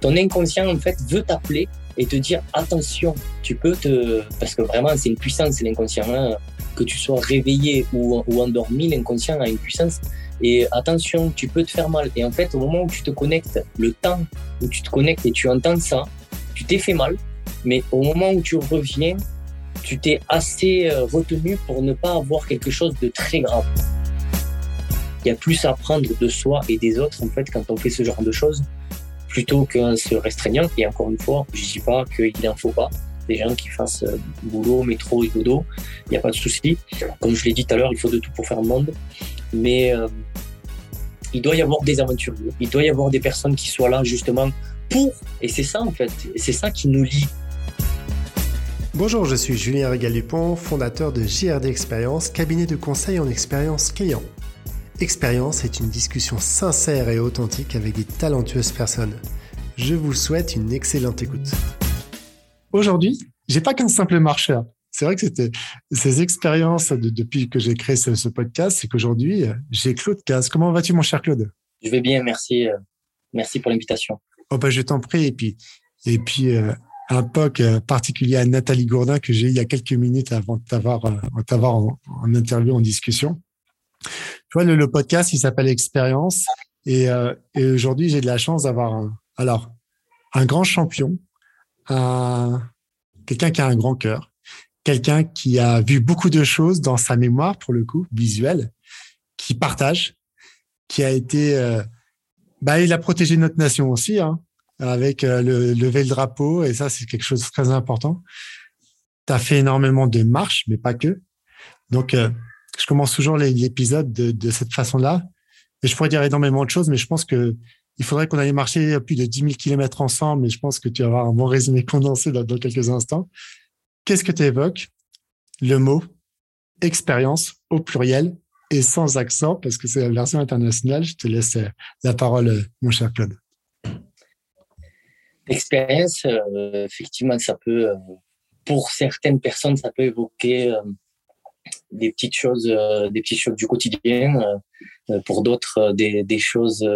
ton inconscient, en fait, veut t'appeler et te dire attention, tu peux te. Parce que vraiment, c'est une puissance, l'inconscient. Hein. Que tu sois réveillé ou, ou endormi, l'inconscient a une puissance. Et attention, tu peux te faire mal. Et en fait, au moment où tu te connectes, le temps où tu te connectes et tu entends ça, tu t'es fait mal. Mais au moment où tu reviens, tu t'es assez euh, retenu pour ne pas avoir quelque chose de très grave. Il y a plus à apprendre de soi et des autres, en fait, quand on fait ce genre de choses, plutôt qu'en se restreignant. Et encore une fois, je dis pas qu'il n'en faut pas. Des gens qui fassent euh, boulot, métro et dodo, il n'y a pas de souci. Comme je l'ai dit tout à l'heure, il faut de tout pour faire le monde. Mais euh, il doit y avoir des aventuriers. Il doit y avoir des personnes qui soient là justement pour. Et c'est ça en fait. C'est ça qui nous lie. Bonjour, je suis Julien Régal-Dupont, fondateur de JRD Expérience, cabinet de conseil en expérience client. Expérience est une discussion sincère et authentique avec des talentueuses personnes. Je vous souhaite une excellente écoute. Aujourd'hui, j'ai pas qu'un simple marcheur. C'est vrai que c'était ces expériences depuis que j'ai créé ce, podcast, c'est qu'aujourd'hui, j'ai Claude Caz. Comment vas-tu, mon cher Claude? Je vais bien, merci. Euh, merci pour l'invitation. Oh bah, je t'en prie. Et puis, et puis euh, un POC euh, particulier à Nathalie Gourdin que j'ai eu il y a quelques minutes avant de t'avoir, euh, en, interview, en discussion. Tu vois, le, podcast, il s'appelle Expérience. Et, et aujourd'hui, j'ai de la chance d'avoir un, alors, un grand champion, un, quelqu'un qui a un grand cœur, quelqu'un qui a vu beaucoup de choses dans sa mémoire, pour le coup, visuelle, qui partage, qui a été, bah, il a protégé notre nation aussi, hein avec euh, le lever le drapeau et ça c'est quelque chose de très important. Tu as fait énormément de marches, mais pas que. Donc euh, je commence toujours l'épisode de, de cette façon-là. Et je pourrais dire énormément de choses, mais je pense que il faudrait qu'on aille marcher plus de 10 000 kilomètres ensemble, mais je pense que tu vas avoir un bon résumé condensé dans, quelques instants. Qu'est-ce que tu évoques? Le mot expérience au pluriel et sans accent, parce que c'est la version internationale. Je te laisse euh, la parole, mon cher Claude. L'expérience, euh, effectivement, ça peut, euh, pour certaines personnes, ça peut évoquer euh, des petites choses, des petites choses du quotidien. pour d'autres, des, des, choses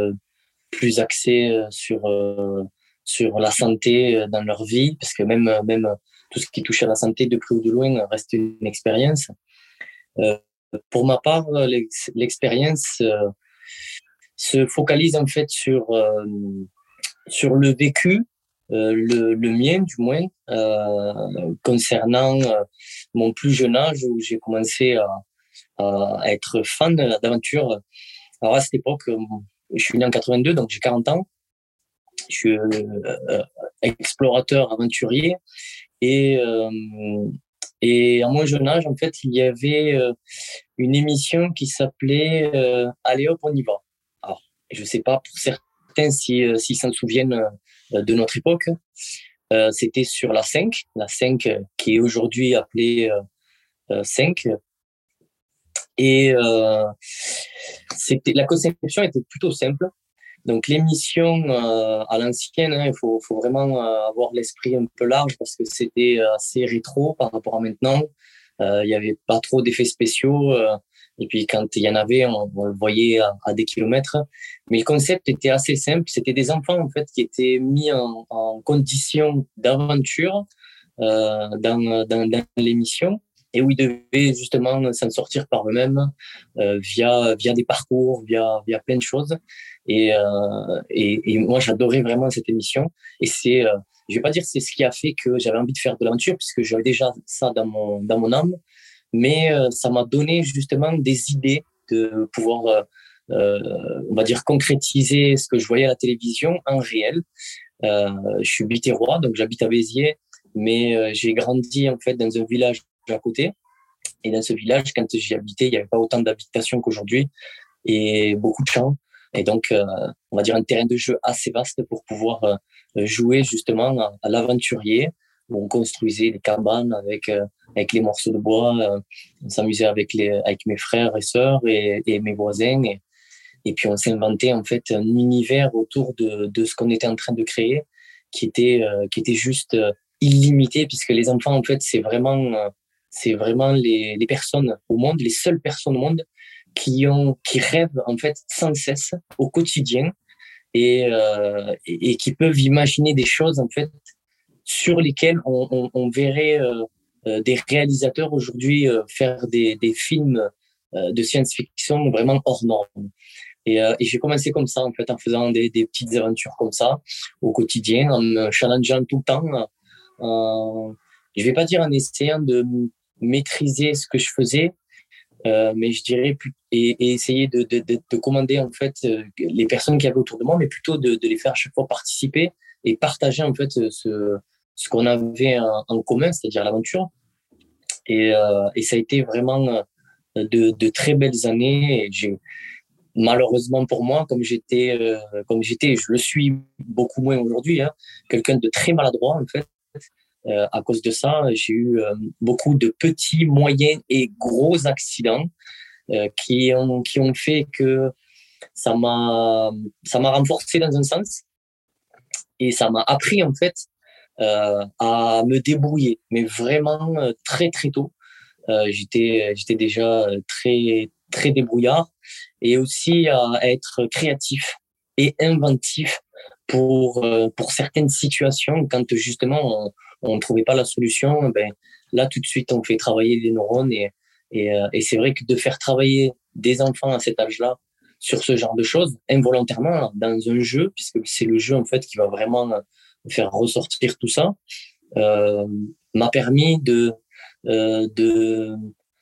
plus axées sur sur la santé dans leur vie, parce que même même tout ce qui touche à la santé de près ou de loin reste une expérience. pour ma part, l'expérience se focalise en fait sur sur le vécu euh, le, le, mien du moins, euh, concernant euh, mon plus jeune âge où j'ai commencé à, être fan d'aventure. Alors à cette époque, je suis né en 82, donc j'ai 40 ans. Je suis explorateur, aventurier. Et, et à mon jeune âge, en fait, il y avait une émission qui s'appelait Allez hop, on y va. Alors, je ne sais pas pour certains s'ils si, s'en souviennent euh, de notre époque. Euh, c'était sur la 5, la 5 euh, qui est aujourd'hui appelée 5. Et c'était la conception était plutôt simple. Donc l'émission à l'ancienne, hein, il faut, faut, vraiment avoir l'esprit un peu large parce que c'était assez rétro par rapport à maintenant. Il n'y avait pas trop d'effets spéciaux. Et puis quand il y en avait, on, le voyait à, des kilomètres. Mais le concept était assez simple. C'était des enfants en fait qui étaient mis en, en condition d'aventure euh, dans, dans, dans l'émission et où ils devaient justement s'en sortir par eux-mêmes euh, via via des parcours, via via plein de choses. Et euh, et, et, moi j'adorais vraiment cette émission. Et c'est, euh, je vais pas dire c'est ce qui a fait que j'avais envie de faire de l'aventure puisque j'avais déjà ça dans mon dans mon âme mais euh, ça m'a donné justement des idées de pouvoir, euh, euh, on va dire, concrétiser ce que je voyais à la télévision en réel. je suis bitérois, donc j'habite à Béziers, mais j'ai grandi en fait dans un village à côté. Et dans ce village, quand j'y habitais, il n'y avait pas autant d'habitations qu'aujourd'hui et beaucoup de champs. Et donc, on va dire un terrain de jeu assez vaste pour pouvoir jouer justement à l'aventurier, où on construisait des cabanes avec euh, avec les morceaux de bois, euh, on s'amusait avec les avec mes frères et sœurs et, et mes voisins et, et puis on s'inventait en fait un univers autour de de ce qu'on était en train de créer qui était euh, qui était juste illimité puisque les enfants en fait c'est vraiment c'est vraiment les, les personnes au monde les seules personnes au monde qui ont qui rêvent en fait sans cesse au quotidien et, et, qui peuvent imaginer des choses en fait sur lesquelles on, on, on verrait des réalisateurs aujourd'hui faire des, des films de science-fiction vraiment hors normes. Et, et j'ai commencé comme ça, en fait, en faisant des, des, petites aventures comme ça au quotidien, en me challengeant tout le temps. En, je vais pas dire en essayant de maîtriser ce que je faisais, euh, mais je dirais et, et essayer de, de, de, de, commander en fait euh, les personnes qui avaient autour de moi, mais plutôt de les faire à chaque fois participer et partager en fait ce, ce qu'on avait en, commun, c'est-à-dire l'aventure. Et, euh, ça a été vraiment euh, de, très belles années. Malheureusement pour moi, comme j'étais, euh, comme j'étais, je le suis beaucoup moins aujourd'hui, hein, quelqu'un de très maladroit en fait. À cause de ça, j'ai eu beaucoup de petits, moyens et gros accidents qui ont qui ont fait que ça m'a ça m'a renforcé dans un sens et ça m'a appris en fait à me débrouiller, mais vraiment très très tôt. j'étais j'étais déjà très très débrouillard et aussi à être créatif et inventif pour pour certaines situations quand justement on, ne trouvait pas la solution, ben, là, tout de suite, on fait travailler les neurones. Et, et, euh, et c'est vrai que de faire travailler des enfants à cet âge-là sur ce genre de choses, involontairement, dans un jeu, puisque c'est le jeu, en fait, qui va vraiment faire ressortir tout ça, euh, m'a permis de, euh, de,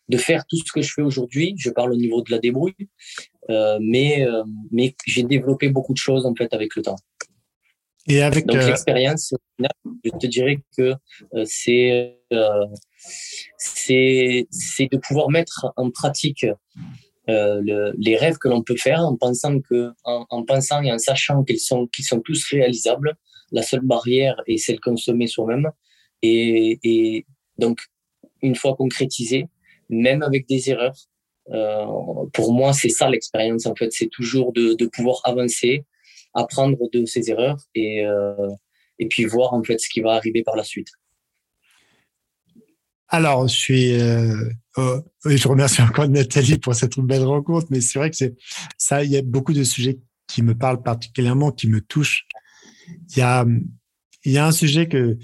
de faire tout ce que je fais aujourd'hui. Je parle au niveau de la débrouille, euh, mais, euh, mais j'ai développé beaucoup de choses, en fait, avec le temps. Et avec donc euh, l'expérience, je te dirais que euh, c'est euh, c'est c'est de pouvoir mettre en pratique le, les rêves que l'on peut faire en pensant que en, en pensant et en sachant qu'ils sont qu'ils sont tous réalisables. La seule barrière est celle qu'on se met soi-même. Et, donc une fois concrétisé, même avec des erreurs, euh, pour moi c'est ça l'expérience en fait, c'est toujours de, de pouvoir avancer, apprendre de ses erreurs et, euh, et puis voir en fait ce qui va arriver par la suite. Alors, je suis, euh, oh, je remercie encore Nathalie pour cette belle rencontre, mais c'est vrai que c'est ça, il y a beaucoup de sujets qui me parlent particulièrement, qui me touchent. Il y a, il y a un sujet que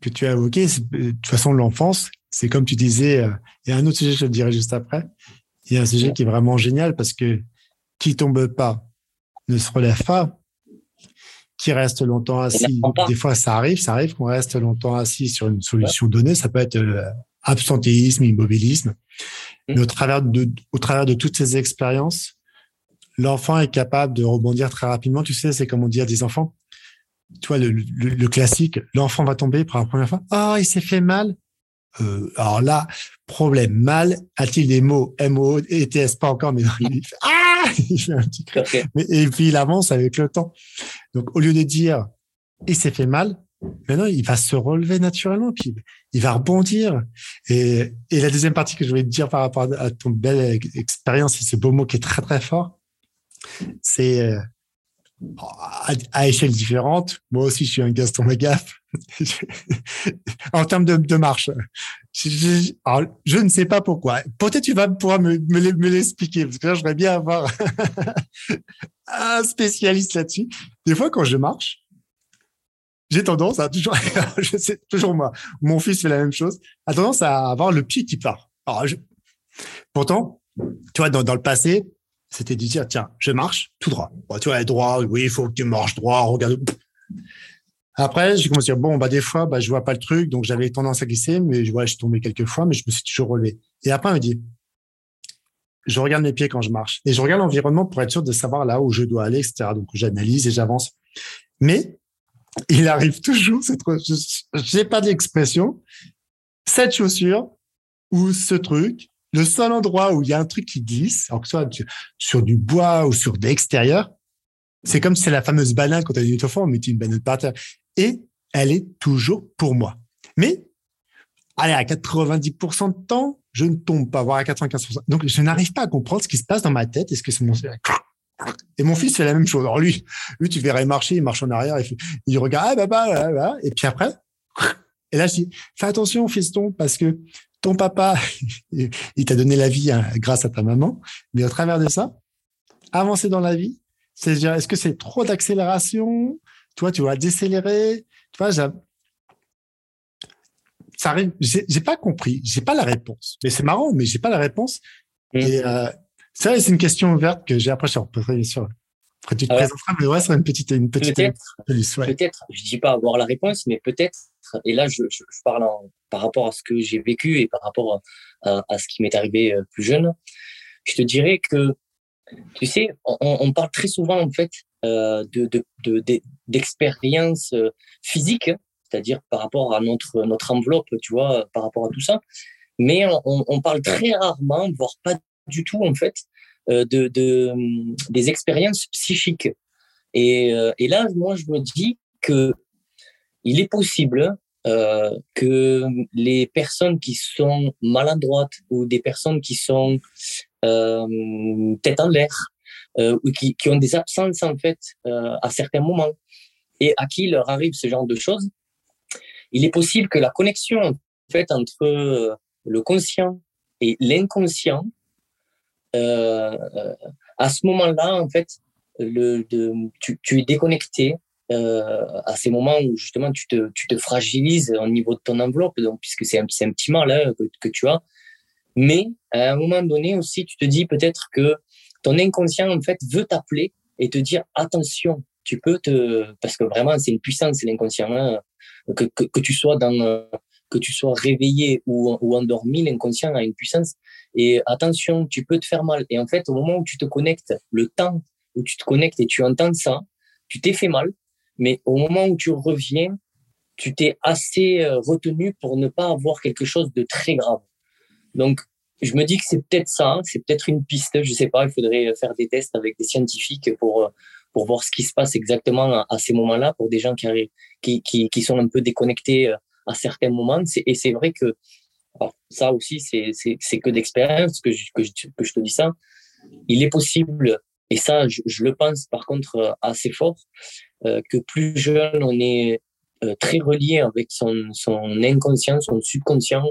que tu as évoqué, de toute façon l'enfance. C'est comme tu disais, euh, il y a un autre sujet, je te dirai juste après. Il y a un sujet qui est vraiment génial parce que qui tombe pas ne se relève pas qui reste longtemps assis. Des fois, ça arrive, ça arrive qu'on reste longtemps assis sur une solution donnée. Ça peut être euh, absentéisme, immobilisme. Mmh. Mais au travers de, au travers de toutes ces expériences, l'enfant est capable de rebondir très rapidement. Tu sais, c'est comme on dit à des enfants. Tu vois, le, le, classique, l'enfant va tomber pour la première fois. Ah, oh, il s'est fait mal. Euh, alors là, problème, mal, a-t-il des mots M-O-E-T-S, pas encore, mais il fait, ah il fait un petit mais, Et puis il avance avec le temps. Donc au lieu de dire il s'est fait mal, maintenant il va se relever naturellement, puis il va rebondir. Et, et la deuxième partie que je voulais te dire par rapport à ton belle expérience, et ce beau mot qui est très très fort, c'est euh, à, échelle différente. Moi aussi, je suis un Gaston Magaf. en termes de, marche. Je, ne sais pas pourquoi. Peut-être tu vas pouvoir me, l'expliquer, parce que là, j'aimerais bien avoir un spécialiste là-dessus. Des fois, quand je marche, j'ai tendance à toujours, je sais, toujours moi, mon fils fait la même chose, a tendance à avoir le pied qui part. Pourtant, tu vois, dans le passé, c'était de dire, tiens, je marche tout droit. Bon, tu vois, droit, oui, il faut que tu marches droit, regarde. Après, j'ai commencé à dire, bon, bah, des fois, bah, je vois pas le truc, donc j'avais tendance à glisser, mais je vois, je suis tombé quelques fois, mais je me suis toujours relevé. Et après, on me dit, je regarde mes pieds quand je marche et je regarde l'environnement pour être sûr de savoir là où je dois aller, etc. Donc, j'analyse et j'avance. Mais il arrive toujours, cette, je n'ai pas d'expression, cette chaussure ou ce truc, le seul endroit où il y a un truc qui glisse, alors que ce soit sur du bois ou sur de l'extérieur, c'est comme c'est la fameuse banane quand tu as une on met une banane par terre. Et elle est toujours pour moi. Mais, allez, à 90% de temps, je ne tombe pas, voire à 95%. Donc, je n'arrive pas à comprendre ce qui se passe dans ma tête. Est-ce que c'est mon... Et mon fils fait la même chose. Alors lui, lui, tu verrais marcher, il marche en arrière, il, il regarde, ah, bah, bah, bah, et puis après, et là, je dis, fais attention, fiston, parce que ton papa, il t'a donné la vie hein, grâce à ta maman, mais au travers de ça, avancer dans la vie, C'est est-ce que c'est trop d'accélération? Toi, tu vas décélérer Tu vois, ça. J'ai pas compris. J'ai pas la réponse. Mais c'est marrant, mais j'ai pas la réponse. Mm. Et euh, ça, c'est une question ouverte que j'ai après. Je bien sûr. Après, tu te présenteras, mais ouais, c'est une petite, une petite. Peut-être. Peut-être. Je dis pas avoir la réponse, mais peut-être. Et là, je, je, parle par rapport à ce que j'ai vécu et par rapport à, ce qui m'est arrivé euh, plus jeune. Je te dirais que tu sais, on, parle très souvent en fait euh, de, de, d'expérience euh, c'est-à-dire par rapport à notre enveloppe, tu vois, par rapport à tout ça. Mais on, parle très rarement, voire pas du tout en fait, de, de des expériences psychiques. Et, et là, moi, je me dis que il est possible euh, que les personnes qui sont maladroites ou des personnes qui sont euh, tête en l'air, euh, ou qui, qui, ont des absences en fait euh, à certains moments, et à qui leur arrive ce genre de choses, il est possible que la connexion en fait entre euh, le conscient et l'inconscient, à ce moment-là, en fait, le, de, tu, tu, es déconnecté à ces moments où justement tu te, tu te fragilises au niveau de ton enveloppe, donc puisque c'est un, petit mal hein, que, que, tu as, mais à un moment donné aussi, tu te dis peut-être que ton inconscient, en fait, veut t'appeler et te dire attention, tu peux te, parce que vraiment, c'est une puissance, l'inconscient, hein. que, que, que, tu sois dans, que tu sois réveillé ou, ou endormi, l'inconscient a une puissance. Et attention, tu peux te faire mal. Et en fait, au moment où tu te connectes, le temps où tu te connectes et tu entends ça, tu t'es fait mal. Mais au moment où tu reviens, tu t'es assez euh, retenu pour ne pas avoir quelque chose de très grave. Donc, je me dis que c'est peut-être ça, hein, c'est peut-être une piste, je sais pas, il faudrait faire des tests avec des scientifiques pour pour voir ce qui se passe exactement à, ces moments-là pour des gens qui, qui, qui, qui sont un peu déconnectés euh, à certains moments. Et c'est vrai que ça aussi, c'est que d'expérience que que, que je te dis ça. Il est possible, et ça, je, je le pense par contre euh, assez fort, euh, que plus jeune on est euh, très relié avec son, son inconscient, son subconscient,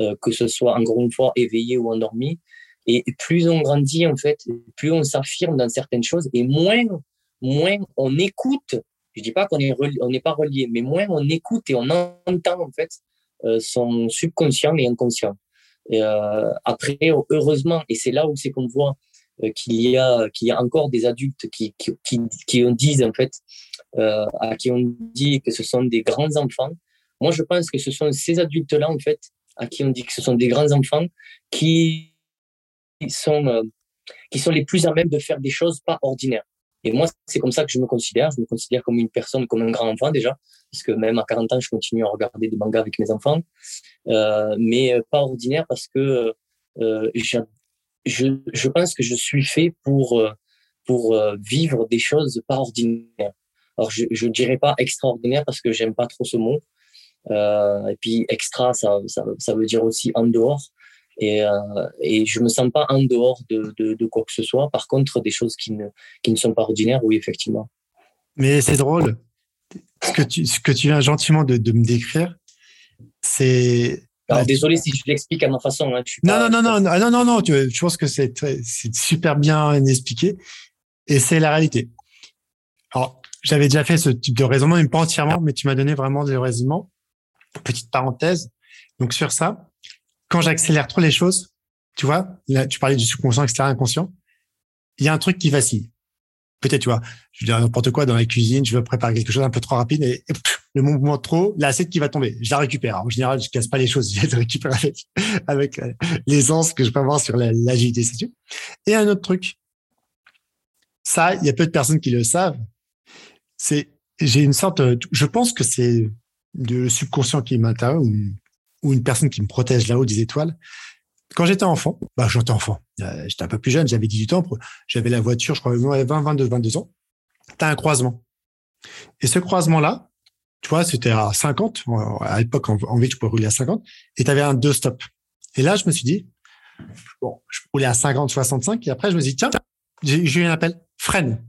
euh, que ce soit encore une fois éveillé ou endormi. Et plus on grandit, en fait, plus on s'affirme dans certaines choses et moins, moins on écoute. Je dis pas qu'on est on n'est pas relié, mais moins on écoute et on entend en fait euh, son subconscient et inconscient. Et, euh, après, heureusement, et c'est là où c'est qu'on voit qu'il y a qu'il y a encore des adultes qui qui qui, qui disent en fait euh, à qui on dit que ce sont des grands enfants. Moi, je pense que ce sont ces adultes-là en fait à qui on dit que ce sont des grands enfants qui sont, euh, qui sont les plus à même de faire des choses pas ordinaires. Et moi, c'est comme ça que je me considère. Je me considère comme une personne, comme un grand enfant déjà, parce que même à 40 ans, je continue à regarder des mangas avec mes enfants, euh, mais euh, pas ordinaire parce que euh, je, je pense que je suis fait pour pour vivre des choses pas ordinaires. Alors, je ne dirais pas extraordinaire parce que j'aime pas trop ce mot, euh, et puis extra, ça, ça, ça, veut dire aussi en dehors. Et, euh, et je me sens pas en dehors de, de, de, quoi que ce soit. Par contre, des choses qui ne, qui ne sont pas ordinaires, oui, effectivement. Mais c'est drôle. Ce que tu, ce que tu viens gentiment de, de me décrire, c'est. Alors, désolé si je l'explique à ma façon. Hein, non, pas, non, non, non, non, non, non, je pense que c'est super bien expliqué et c'est la réalité. Alors, j'avais déjà fait ce type de raisonnement, mais pas entièrement, mais tu m'as donné vraiment des raisonnements. Petite parenthèse. Donc, sur ça, quand j'accélère trop les choses, tu vois, là, tu parlais du subconscient, etc., inconscient, il y a un truc qui vacille. Peut-être, tu vois, je dire n'importe quoi dans la cuisine, je veux préparer quelque chose un peu trop rapide et, le mouvement trop, l'assiette qui va tomber, je la récupère. En général, je casse pas les choses, je les récupère avec, avec euh, l'aisance que je peux avoir sur l'agilité, c'est sûr. Et un autre truc, ça, il y a peu de personnes qui le savent. C'est, j'ai une sorte, je pense que c'est de subconscient qui m'intéresse ou, une personne qui me protège là-haut des étoiles. Quand j'étais enfant, bah, j'étais enfant, euh, j'étais un peu plus jeune, j'avais 18 ans, j'avais la voiture, je crois, 20, 22, 22 ans. T'as un croisement. Et ce croisement-là, tu vois, c'était à 50. À l'époque, en, en ville, je pouvais rouler à 50. Et tu avais un deux stop. Et là, je me suis dit, bon, je roulais à 50, 65. Et après, je me suis dit, tiens, j'ai eu un appel, freine.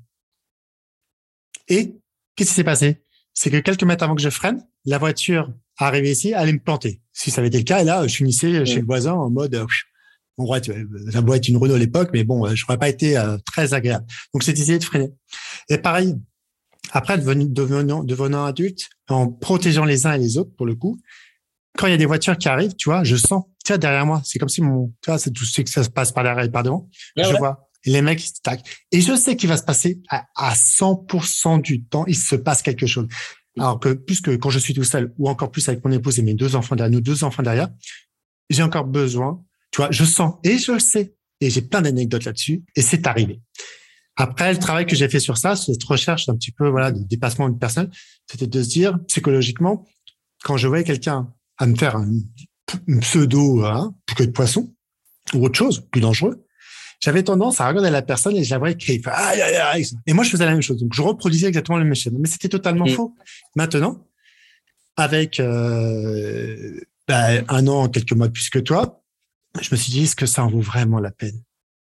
Et qu'est-ce qui s'est passé? C'est que quelques mètres avant que je freine, la voiture arrivée ici allait me planter. Si ça avait été le cas, et là, je finissais chez le voisin en mode, En vrai, ça doit être une Renault à l'époque, mais bon, je n'aurais pas été très agréable. Donc, c'est d'essayer de freiner. Et pareil, après, devenant, devenant adulte, en protégeant les uns et les autres, pour le coup, quand il y a des voitures qui arrivent, tu vois, je sens, tu vois, derrière moi, c'est comme si mon, tu vois, c'est tout ce que ça se passe par derrière et par devant. je vois les mecs, ils taquent. Et je sais qu'il va se passer à, à 100% du temps, il se passe quelque chose. Alors que plus que quand je suis tout seul, ou encore plus avec mon épouse et mes deux enfants derrière, nos deux enfants derrière, j'ai encore besoin, tu vois, je sens et je sais. Et j'ai plein d'anecdotes là-dessus. Et c'est arrivé. Après, le travail que j'ai fait sur ça, cette recherche un petit peu, voilà, de dépassement d'une personne, c'était de se dire, psychologiquement, quand je voyais quelqu'un à me faire un, pseudo, hein, que de poisson, ou autre chose, plus dangereux, j'avais tendance à regarder la personne et voyais crier. Aïe, aïe, aïe. Et moi, je faisais la même chose. Donc, je reproduisais exactement le même schéma. Mais c'était totalement mm. faux. Maintenant, avec euh, bah, un an, quelques mois de plus que toi, je me suis dit, est-ce que ça en vaut vraiment la peine?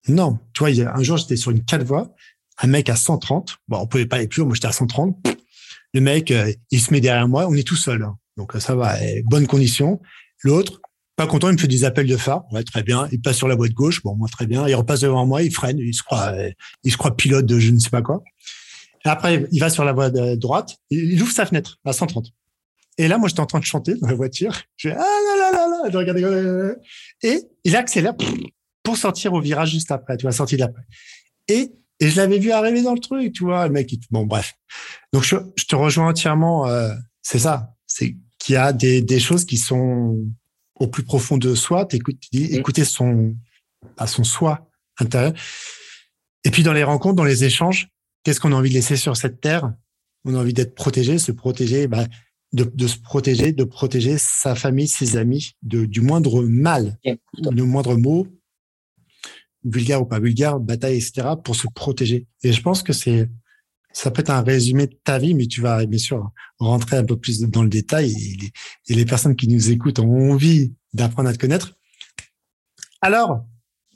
Non. Tu vois, il y a, un jour, j'étais sur une quatre voies, un mec à 130. Bon, on pouvait pas aller plus haut. Moi, j'étais à 130. Le mec, euh, il se met derrière moi. On est tout seul. Hein. Donc, ça va. Bonne condition. L'autre, pas content, il me fait des appels de phare. Ouais, très bien. Il passe sur la voie de gauche. Bon, moi, très bien. Il repasse devant moi, il freine, il se croit, il se croit pilote de je ne sais pas quoi. Après, il va sur la voie de droite. Il ouvre sa fenêtre à 130. Et là, moi, j'étais en train de chanter dans la voiture. Je fais, ah là là là là, je regarde, et il accélère pour sortir au virage juste après, tu vois, sortir d'après. Et, et je l'avais vu arriver dans le truc, tu vois, le mec, bon, bref. Donc, je, je te rejoins entièrement, euh, c'est ça. C'est qu'il y a des, des choses qui sont au plus profond de soi, mm. écouter son, à son soi intérieur. Et puis dans les rencontres, dans les échanges, qu'est-ce qu'on a envie de laisser sur cette terre? On a envie d'être protégé, se protéger, bah, de, se protéger, de protéger sa famille, ses amis, de, du moindre mal, du moindre mot, vulgaire ou pas vulgaire, bataille, etc., pour se protéger. Et je pense que c'est ça peut être un résumé de ta vie, mais tu vas bien sûr rentrer un peu plus dans le détail et les, personnes qui nous écoutent ont envie d'apprendre à te connaître. Alors,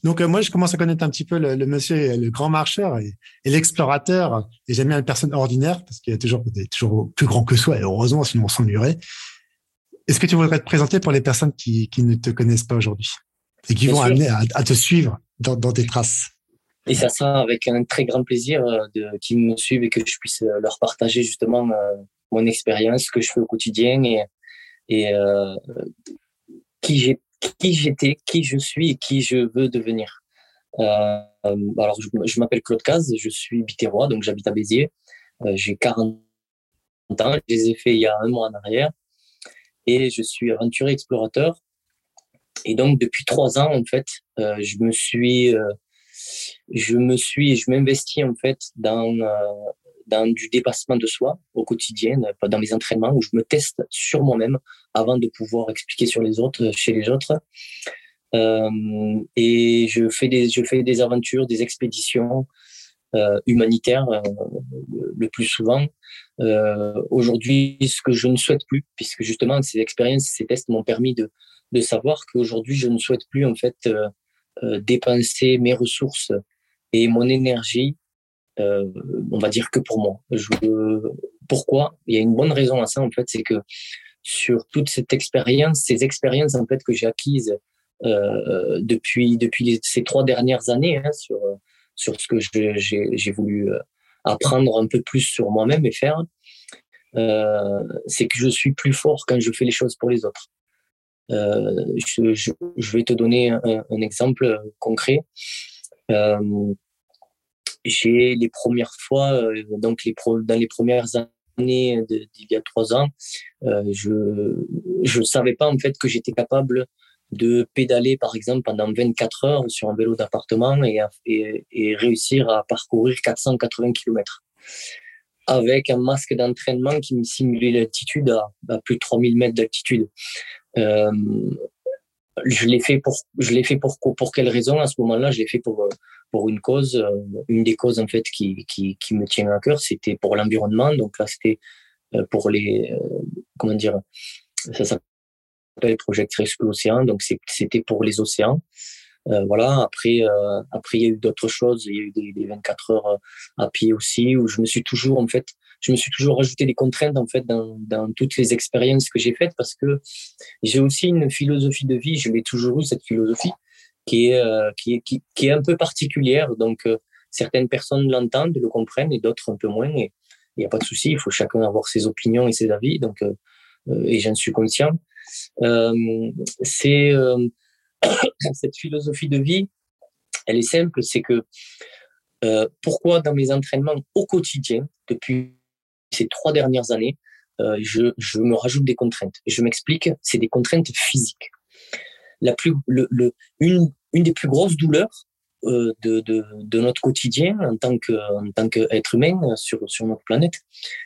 donc euh, moi, je commence à connaître un petit peu le, monsieur, le grand marcheur et, l'explorateur. Et j'aime bien les personnes ordinaires parce qu'il y a toujours, toujours plus grand que soi. Et heureusement, sinon on s'ennuierait. Est-ce que tu voudrais te présenter pour les personnes qui, ne te connaissent pas aujourd'hui et qui vont amener à, te suivre dans, dans tes traces? Et ça sera avec un très grand plaisir euh, de qu'ils me suivent et que je puisse euh, leur partager justement euh, mon expérience, ce que je fais au quotidien et, et euh, qui j'ai qui j'étais, qui je suis et qui je veux devenir. Euh, alors, je, m'appelle Claude Caz, je suis bitérois, donc j'habite à Béziers. Euh, j'ai 40 ans, je les ai fait il y a un mois en arrière. Et je suis aventurier explorateur. Et donc, depuis trois ans, en fait, je me suis je me suis, je m'investis en fait dans euh, dans du dépassement de soi au quotidien, dans mes entraînements où je me teste sur moi-même avant de pouvoir expliquer sur les autres, chez les autres. Euh, et je fais des, je fais des aventures, des expéditions euh, humanitaires euh, le plus souvent. Euh, Aujourd'hui, ce que je ne souhaite plus, puisque justement ces expériences, ces tests m'ont permis de, de savoir qu'aujourd'hui, je ne souhaite plus en fait euh, euh, dépenser mes ressources et mon énergie, euh, on va dire que pour moi. Je, pourquoi? Il y a une bonne raison à ça en fait, c'est que sur toute cette expérience, ces expériences en fait que j'ai acquises euh, depuis depuis ces trois dernières années hein, sur sur ce que j'ai voulu apprendre un peu plus sur moi-même et faire, euh, c'est que je suis plus fort quand je fais les choses pour les autres. Euh, je, vais te donner un, exemple concret. Euh, j'ai les premières fois, euh, donc dans les premières années d'il y a trois ans, je je savais pas en fait que j'étais capable de pédaler par exemple pendant 24 heures sur un vélo d'appartement et, réussir à parcourir 480 km avec un masque d'entraînement qui me simulait l'altitude à, à, plus de 3000 mètres d'altitude. Euh, je l'ai fait pour, je l'ai fait pour, pour quelle raison à ce moment-là? Je l'ai fait pour, pour une cause, euh, une des causes en fait qui, qui, qui me tient à cœur, c'était pour l'environnement. Donc là, c'était euh, pour les, comment dire, ça s'appelle Project Rescue Océan. Donc c'était pour les océans. Euh, voilà. Après, euh, après il y a eu d'autres choses. Il y a eu des, des, 24 heures à pied aussi, où je me suis toujours en fait je me suis toujours rajouté des contraintes en fait dans, dans toutes les expériences que j'ai faites parce que j'ai aussi une philosophie de vie. Je l'ai toujours eu cette philosophie, qui est, qui est, qui, qui, est un peu particulière. Donc, certaines personnes l'entendent, le comprennent et d'autres un peu moins. Et il n'y a pas de souci, il faut chacun avoir ses opinions et ses avis. Donc, et j'en suis conscient. c'est cette philosophie de vie, elle est simple, c'est que euh, pourquoi dans mes entraînements au quotidien, depuis ces trois dernières années, euh, je, je, me rajoute des contraintes. Je m'explique, c'est des contraintes physiques. La plus, le, le, une, une des plus grosses douleurs euh, de, de, de, notre quotidien en tant que qu'être humain sur sur notre planète,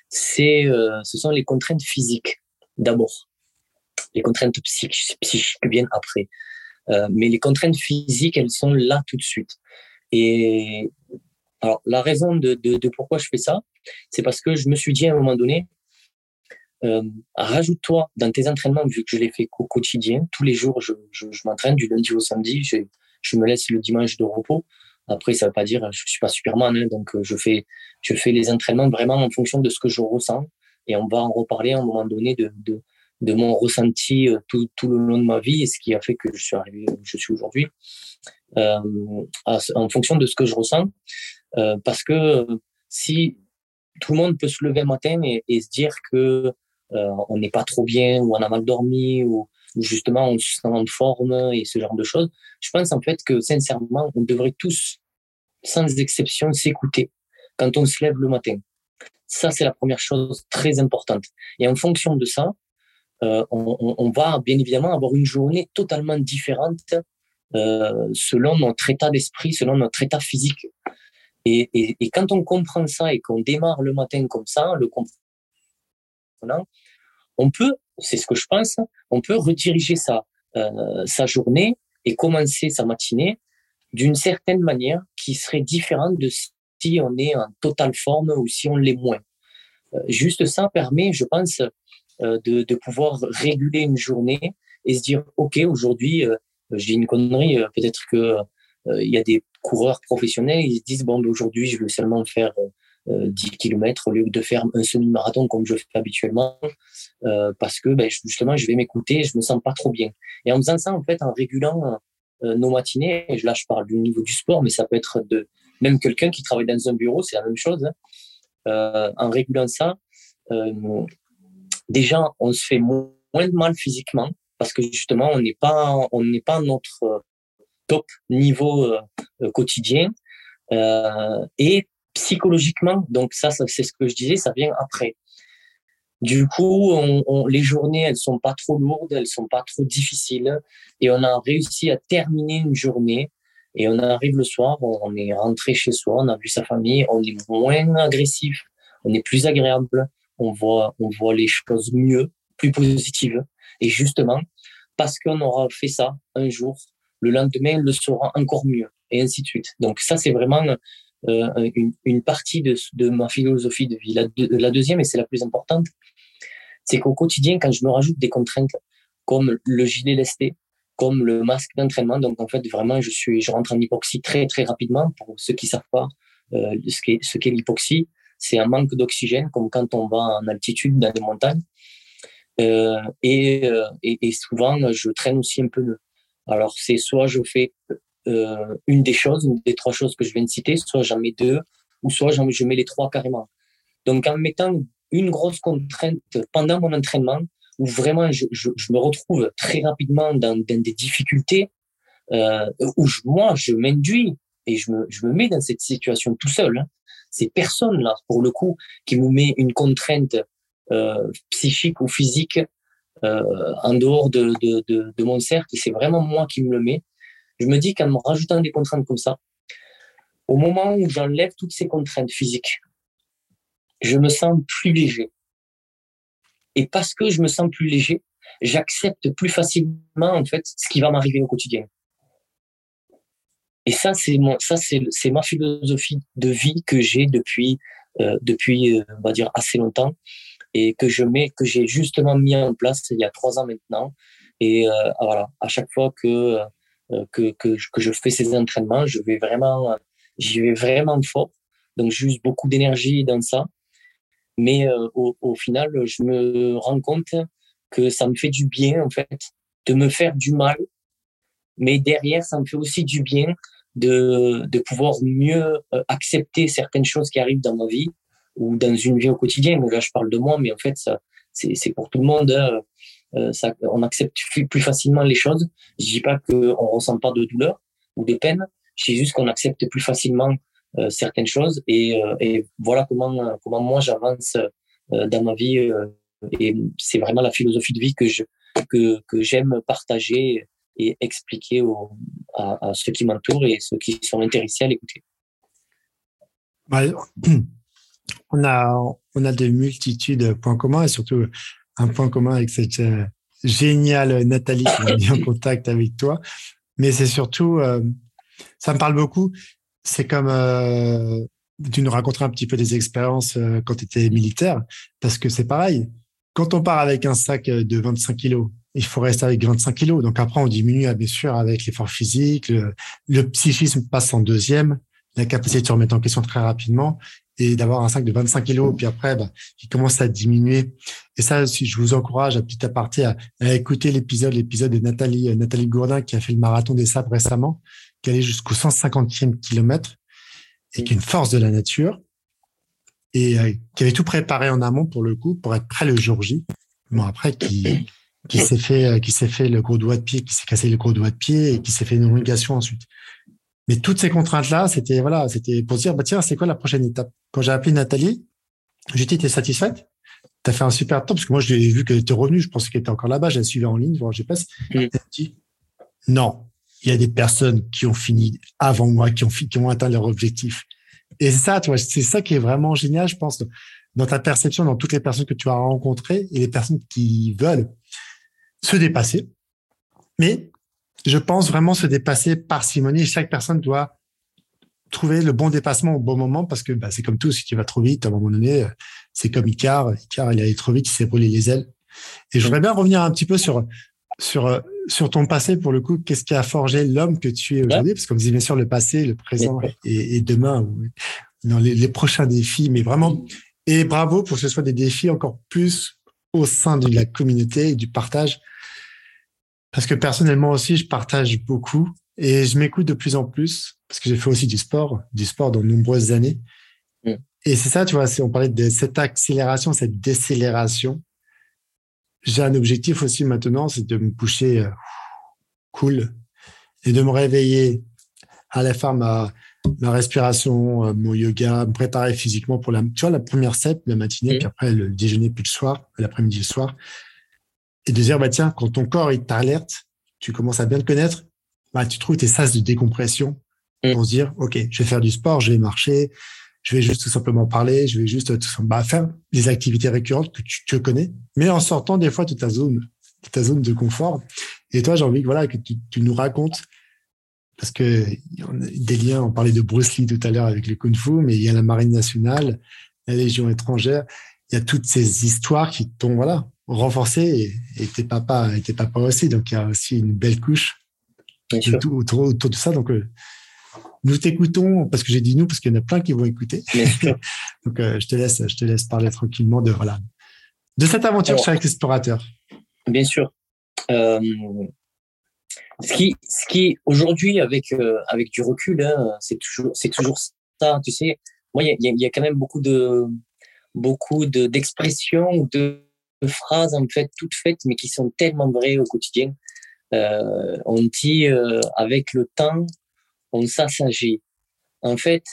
c'est euh, ce sont les contraintes physiques d'abord. Les contraintes psychiques, psychiques viennent après. Euh, mais les contraintes physiques, elles sont là tout de suite. Et alors, la raison de, de, de pourquoi je fais ça, c'est parce que je me suis dit à un moment donné, euh, rajoute-toi dans tes entraînements, vu que je les fais au quotidien, tous les jours, je, m'entraîne du lundi au samedi, je, me laisse le dimanche de repos. Après, ça veut pas dire, je suis pas Superman, hein, donc euh, je fais, je fais les entraînements vraiment en fonction de ce que je ressens, et on va en reparler à un moment donné de, de, mon ressenti euh, tout, tout le long de ma vie et ce qui a fait que je suis arrivé où je suis aujourd'hui, en fonction de ce que je ressens. Parce que si tout le monde peut se lever un matin et, se dire que euh, on n'est pas trop bien ou on a mal dormi ou, ou, justement on se sent en forme et ce genre de choses, je pense en fait que sincèrement, on devrait tous, sans exception, s'écouter quand on se lève le matin. Ça, c'est la première chose très importante. Et en fonction de ça, euh, on, on, va bien évidemment avoir une journée totalement différente euh, selon notre état d'esprit, selon notre état physique. Et, et, et, quand on comprend ça et qu'on démarre le matin comme ça, le comprenant, on peut, c'est ce que je pense, on peut rediriger sa, euh, sa journée et commencer sa matinée d'une certaine manière qui serait différente de si on est en totale forme ou si on l'est moins. Euh, juste ça permet, je pense, euh, de, de, pouvoir réguler une journée et se dire, OK, aujourd'hui, euh, j'ai une connerie, euh, peut-être que il y a des coureurs professionnels, ils se disent, bon, ben, aujourd'hui, je vais seulement faire 10 km au lieu de faire un semi-marathon comme je fais habituellement, euh, parce que ben, justement, je vais m'écouter, je me sens pas trop bien. Et en faisant ça, en fait, en régulant euh, nos matinées, et là, je parle du niveau du sport, mais ça peut être de même quelqu'un qui travaille dans un bureau, c'est la même chose. Hein. Euh, en régulant ça, déjà, on se fait moins de mal physiquement parce que justement, on n'est pas, on n'est pas notre euh, top niveau euh, quotidien euh, et psychologiquement. Donc ça, ça c'est ce que je disais, ça vient après. Du coup, on, on, les journées, elles sont pas trop lourdes, elles sont pas trop difficiles, et on a réussi à terminer une journée. Et on arrive le soir, on est rentré chez soi, on a vu sa famille, on est moins agressif, on est plus agréable, on voit, on voit les choses mieux, plus positives. Et justement, parce qu'on aura fait ça un jour, le lendemain, le sera encore mieux, et ainsi de suite. Donc ça, c'est vraiment euh, une, partie de, de, ma philosophie de vie. La, la deuxième, et c'est la plus importante, c'est qu'au quotidien, quand je me rajoute des contraintes comme le gilet lesté, comme le masque d'entraînement, donc en fait, vraiment, je suis, je rentre en hypoxie très très rapidement. Pour ceux qui savent pas euh, ce qu'est ce l'hypoxie, c'est un manque d'oxygène, comme quand on va en altitude dans les montagnes. Euh, et, et, et, souvent, je traîne aussi un peu. Alors, c'est soit je fais euh, une des choses, une des trois choses que je viens de citer, soit j'en mets deux, ou soit je mets les trois carrément. Donc, en mettant une grosse contrainte pendant mon entraînement, où vraiment je, je, je me retrouve très rapidement dans, dans des difficultés, euh, où je, moi, je m'induis et je me, je me mets dans cette situation tout seul. Hein c'est personne là pour le coup qui me met une contrainte euh, psychique ou physique en dehors de, de, de, de mon cercle. C'est vraiment moi qui me le mets. Je me dis qu'en me rajoutant des contraintes comme ça, au moment où j'enlève toutes ces contraintes physiques, je me sens plus léger. Et parce que je me sens plus léger, j'accepte plus facilement en fait ce qui va m'arriver au quotidien. Et ça, c'est mon, ça, c'est, c'est ma philosophie de vie que j'ai depuis, euh, depuis, euh, on va dire, assez longtemps et que je mets, que j'ai justement mis en place il y a trois ans maintenant. Et euh, voilà, à chaque fois que, euh, que, que, que, je fais ces entraînements, je vais vraiment, j'y vais vraiment fort. Donc, j'use beaucoup d'énergie dans ça. Mais euh, au, au final, je me rends compte que ça me fait du bien, en fait, de me faire du mal mais derrière, ça me fait aussi du bien de, de pouvoir mieux euh, accepter certaines choses qui arrivent dans ma vie ou dans une vie au quotidien. Là, je parle de moi, mais en fait, c'est pour tout le monde. Hein. Euh, ça, on accepte plus facilement les choses. Je dis pas qu'on ressent pas de douleur ou de peine. Je dis juste qu'on accepte plus facilement euh, certaines choses. Et, euh, et, voilà comment, comment moi j'avance euh, dans ma vie. et c'est vraiment la philosophie de vie que je que, que j'aime partager et expliquer à, à, ceux qui m'entourent et ceux qui sont intéressés à l'écouter. on a on a de multitudes de points communs et surtout un point commun avec cette géniale Nathalie qui est en contact avec toi. Mais c'est surtout, ça me parle beaucoup c'est comme euh, tu nous raconteras un petit peu des expériences euh, quand tu étais militaire, parce que c'est pareil. Quand on part avec un sac euh, de 25 kilos, il faut rester avec 25 kilos. Donc après, on diminue bien sûr avec l'effort physique, le, psychisme passe en deuxième, la capacité de se remettre en question très rapidement et d'avoir un sac de 25 kilos, puis après, bah, il commence à diminuer. Et ça, je vous encourage à petit aparté à, à écouter l'épisode, l'épisode de Nathalie, Nathalie Gourdin qui a fait le marathon des sabres récemment, qui allait jusqu'au 150e kilomètre et qui est une force de la nature et euh, qui avait tout préparé en amont pour le coup pour être prêt le jour J. Bon après qui qui s'est fait euh, qui s'est fait le gros doigt de pied, qui s'est cassé le gros doigt de pied et qui s'est fait une homologation ensuite. Mais toutes ces contraintes là, c'était voilà, c'était pour dire bah tiens, c'est quoi la prochaine étape? Quand j'ai appelé Nathalie, j'ai dit t'es satisfaite? T'as fait un super temps parce que moi j'ai vu qu'elle était revenue, je pensais qu'elle était encore là-bas, j'ai suivi en ligne, voir GPS. Elle dit non, il y a des personnes qui ont fini avant moi, qui ont, qui ont atteint leur objectif. Et ça, tu vois, c'est ça qui est vraiment génial, je pense, dans ta perception, dans toutes les personnes que tu as rencontrées et les personnes qui veulent se dépasser. Mais je pense vraiment se dépasser par simonie. Chaque personne doit trouver le bon dépassement au bon moment parce que bah, c'est comme tout, si tu vas trop vite, à un moment donné, c'est comme Icar. Icar, il allait trop vite, il s'est brûlé les ailes. Et je voudrais bien revenir un petit peu sur sur euh, sur ton passé pour le coup, qu'est-ce qui a forgé l'homme que tu es aujourd'hui? Parce qu'on dit bien sûr le passé, le présent et, et, demain, dans les, les, prochains défis, mais vraiment. Et bravo pour que ce soit des défis encore plus au sein de la communauté et du partage. Parce que personnellement aussi, je partage beaucoup et je m'écoute de plus en plus parce que j'ai fait aussi du sport, du sport dans de nombreuses années. Mm. Et c'est ça, tu vois, on parlait de cette accélération, cette décélération j'ai un objectif aussi maintenant, c'est de me coucher euh, cool et de me réveiller à la fin ma, ma respiration, euh, mon yoga, me préparer physiquement pour la, tu vois, la première set, la matinée, puis après le déjeuner, puis le soir, l'après-midi, le soir. Et de dire, bah, tiens, quand ton corps, il t'alerte, tu commences à bien le connaître, bah, tu trouves tes sas de décompression pour se dire, OK, je vais faire du sport, je vais marcher, je vais juste tout simplement parler, je vais juste tout bah, faire des activités récurrentes que tu, tu, connais, mais en sortant des fois de ta zone, de ta zone de confort. Et toi, j'ai envie que voilà que tu, tu, nous racontes parce que des liens. On parlait de Bruce Lee tout à l'heure avec le kung fu, mais il y a la marine nationale, la légion étrangère. Il y a toutes ces histoires qui t'ont voilà renforcé et, et, tes papas et tes papas aussi. Donc il y a aussi une belle couche tout, autour, autour, de ça. Donc euh, nous t'écoutons parce que j'ai dit nous parce qu'il y en a plein qui vont écouter. Donc euh, je te laisse, je te laisse parler tranquillement de voilà de cette aventure chez Explorateur. Bien sûr. Euh, ce qui, ce qui aujourd'hui avec euh, avec du recul, hein, c'est toujours c'est toujours ça. Tu sais, moi il y a, y a, quand même beaucoup de beaucoup de d'expressions de, de, phrases en fait toutes faites mais qui sont tellement vraies au quotidien. Euh, on dit avec le temps on s'assagit. En fait,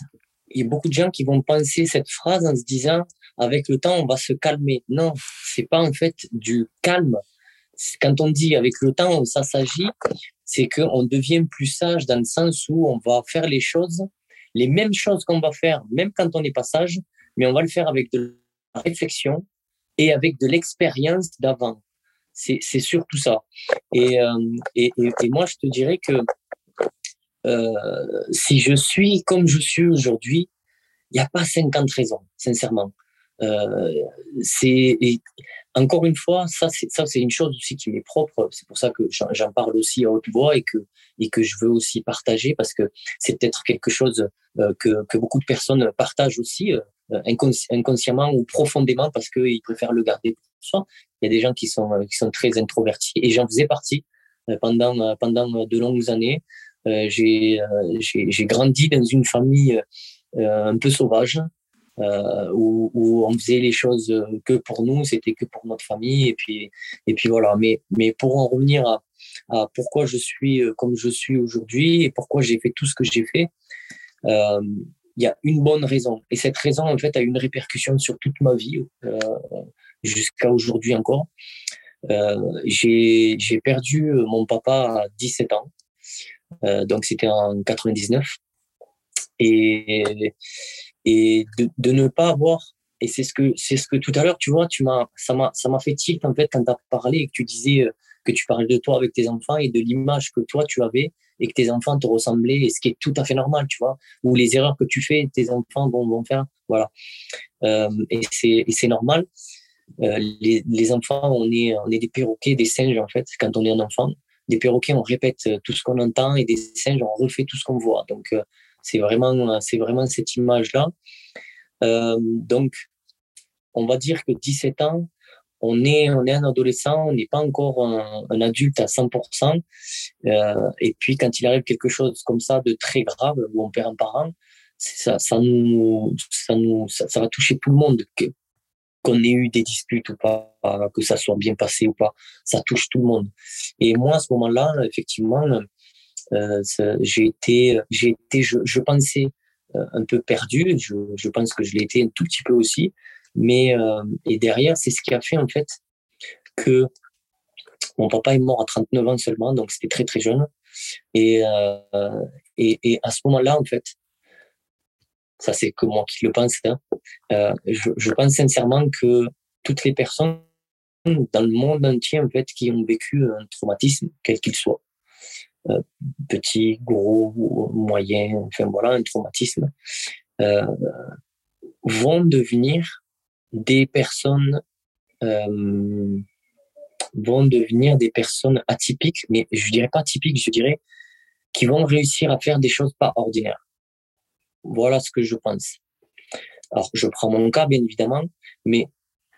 il y a beaucoup de gens qui vont penser cette phrase en se disant avec le temps on va se calmer. Non, c'est pas en fait du calme. Quand on dit avec le temps on s'assagit, c'est qu'on devient plus sage dans le sens où on va faire les choses, les mêmes choses qu'on va faire, même quand on n'est pas sage, mais on va le faire avec de la réflexion et avec de l'expérience d'avant. C'est surtout ça. Euh, et, et, moi, je te dirais que euh, si je suis comme je suis aujourd'hui, il n'y a pas 50 raisons, sincèrement. Euh, c'est encore une fois, ça c'est une chose aussi qui m'est propre. C'est pour ça que j'en parle aussi à haute voix et que et que je veux aussi partager parce que c'est peut-être quelque chose euh, que que beaucoup de personnes partagent aussi euh, inconsciemment ou profondément parce qu'ils préfèrent le garder pour soi. Il y a des gens qui sont qui sont très introvertis et j'en faisais partie. pendant, pendant de longues années. J'ai grandi dans une famille un peu sauvage, où, où, on faisait les choses que pour nous, c'était que pour notre famille, et puis, et puis voilà. Mais, mais pour en revenir à, à pourquoi je suis comme je suis aujourd'hui et pourquoi j'ai fait tout ce que j'ai fait, euh, il y a une bonne raison. Et cette raison, en fait, a une répercussion sur toute ma vie, euh, jusqu'à aujourd'hui encore. Euh, j'ai perdu mon papa à 17 ans. Euh, donc, c'était en 99. Et, et de, ne pas avoir, et c'est ce que, c'est ce que tout à l'heure, tu vois, tu m'as, ça m'a, ça m'a fait tilt, en fait, quand tu as parlé et que tu disais euh, que tu parles de toi avec tes enfants et de l'image que toi, tu avais et que tes enfants te ressemblaient, et ce qui est tout à fait normal, tu vois, ou les erreurs que tu fais, tes enfants vont, vont faire, voilà. Euh, et c'est normal. Euh, les, les, enfants, on est, on est des perroquets, des singes, en fait, quand on est un enfant. Des perroquets, on répète tout ce qu'on entend, et des singes, on refait tout ce qu'on voit. Donc, euh, c'est vraiment, c'est vraiment cette image-là. Euh, donc, on va dire que 17 ans, on est, on est un adolescent, on n'est pas encore un, adulte à 100%. Euh, et puis, quand il arrive quelque chose comme ça de très grave, où on perd un parent, ça, ça, nous, ça, nous, ça va toucher tout le monde. qu'on ait eu des disputes ou pas, que ça soit bien passé ou pas, ça touche tout le monde. Et moi, à ce moment-là, effectivement, euh, j'ai été, j'ai été, je, je pensais euh, un peu perdu. Je, je pense que je l'ai été un tout petit peu aussi. Mais euh, et derrière, c'est ce qui a fait en fait que mon papa est mort à 39 ans seulement, donc c'était très très jeune. Et, euh, et, et, à ce moment-là, en fait, ça c'est que moi qui le pense, hein, euh, je, je, pense sincèrement que toutes les personnes dans le monde entier, en fait, qui ont vécu un traumatisme, quel qu'il soit, euh, petit, gros, moyen, enfin voilà, un traumatisme, euh, vont devenir des personnes euh, vont devenir des personnes atypiques, mais je dirais pas atypiques, je dirais qui vont réussir à faire des choses pas ordinaires. Voilà ce que je pense. Alors, je prends mon cas, bien évidemment, mais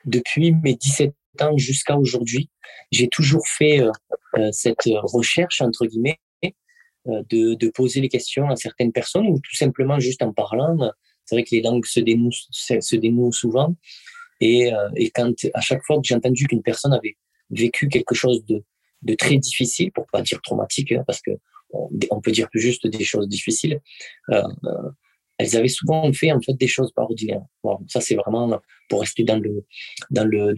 depuis mes 17 jusqu'à aujourd'hui, j'ai toujours fait euh, euh, cette recherche, entre guillemets, euh, de, poser les questions à certaines personnes ou tout simplement juste en parlant. C'est vrai que les langues se dénouent, se dénouent souvent. Et, euh, quand, à chaque fois que j'ai entendu qu'une personne avait vécu quelque chose de, très difficile, pour pas dire traumatique, hein, parce que on, peut dire plus juste des choses difficiles, euh, euh, elles avaient souvent fait en fait des choses pas ordinaires. Bon, ça c'est vraiment pour rester dans le dans le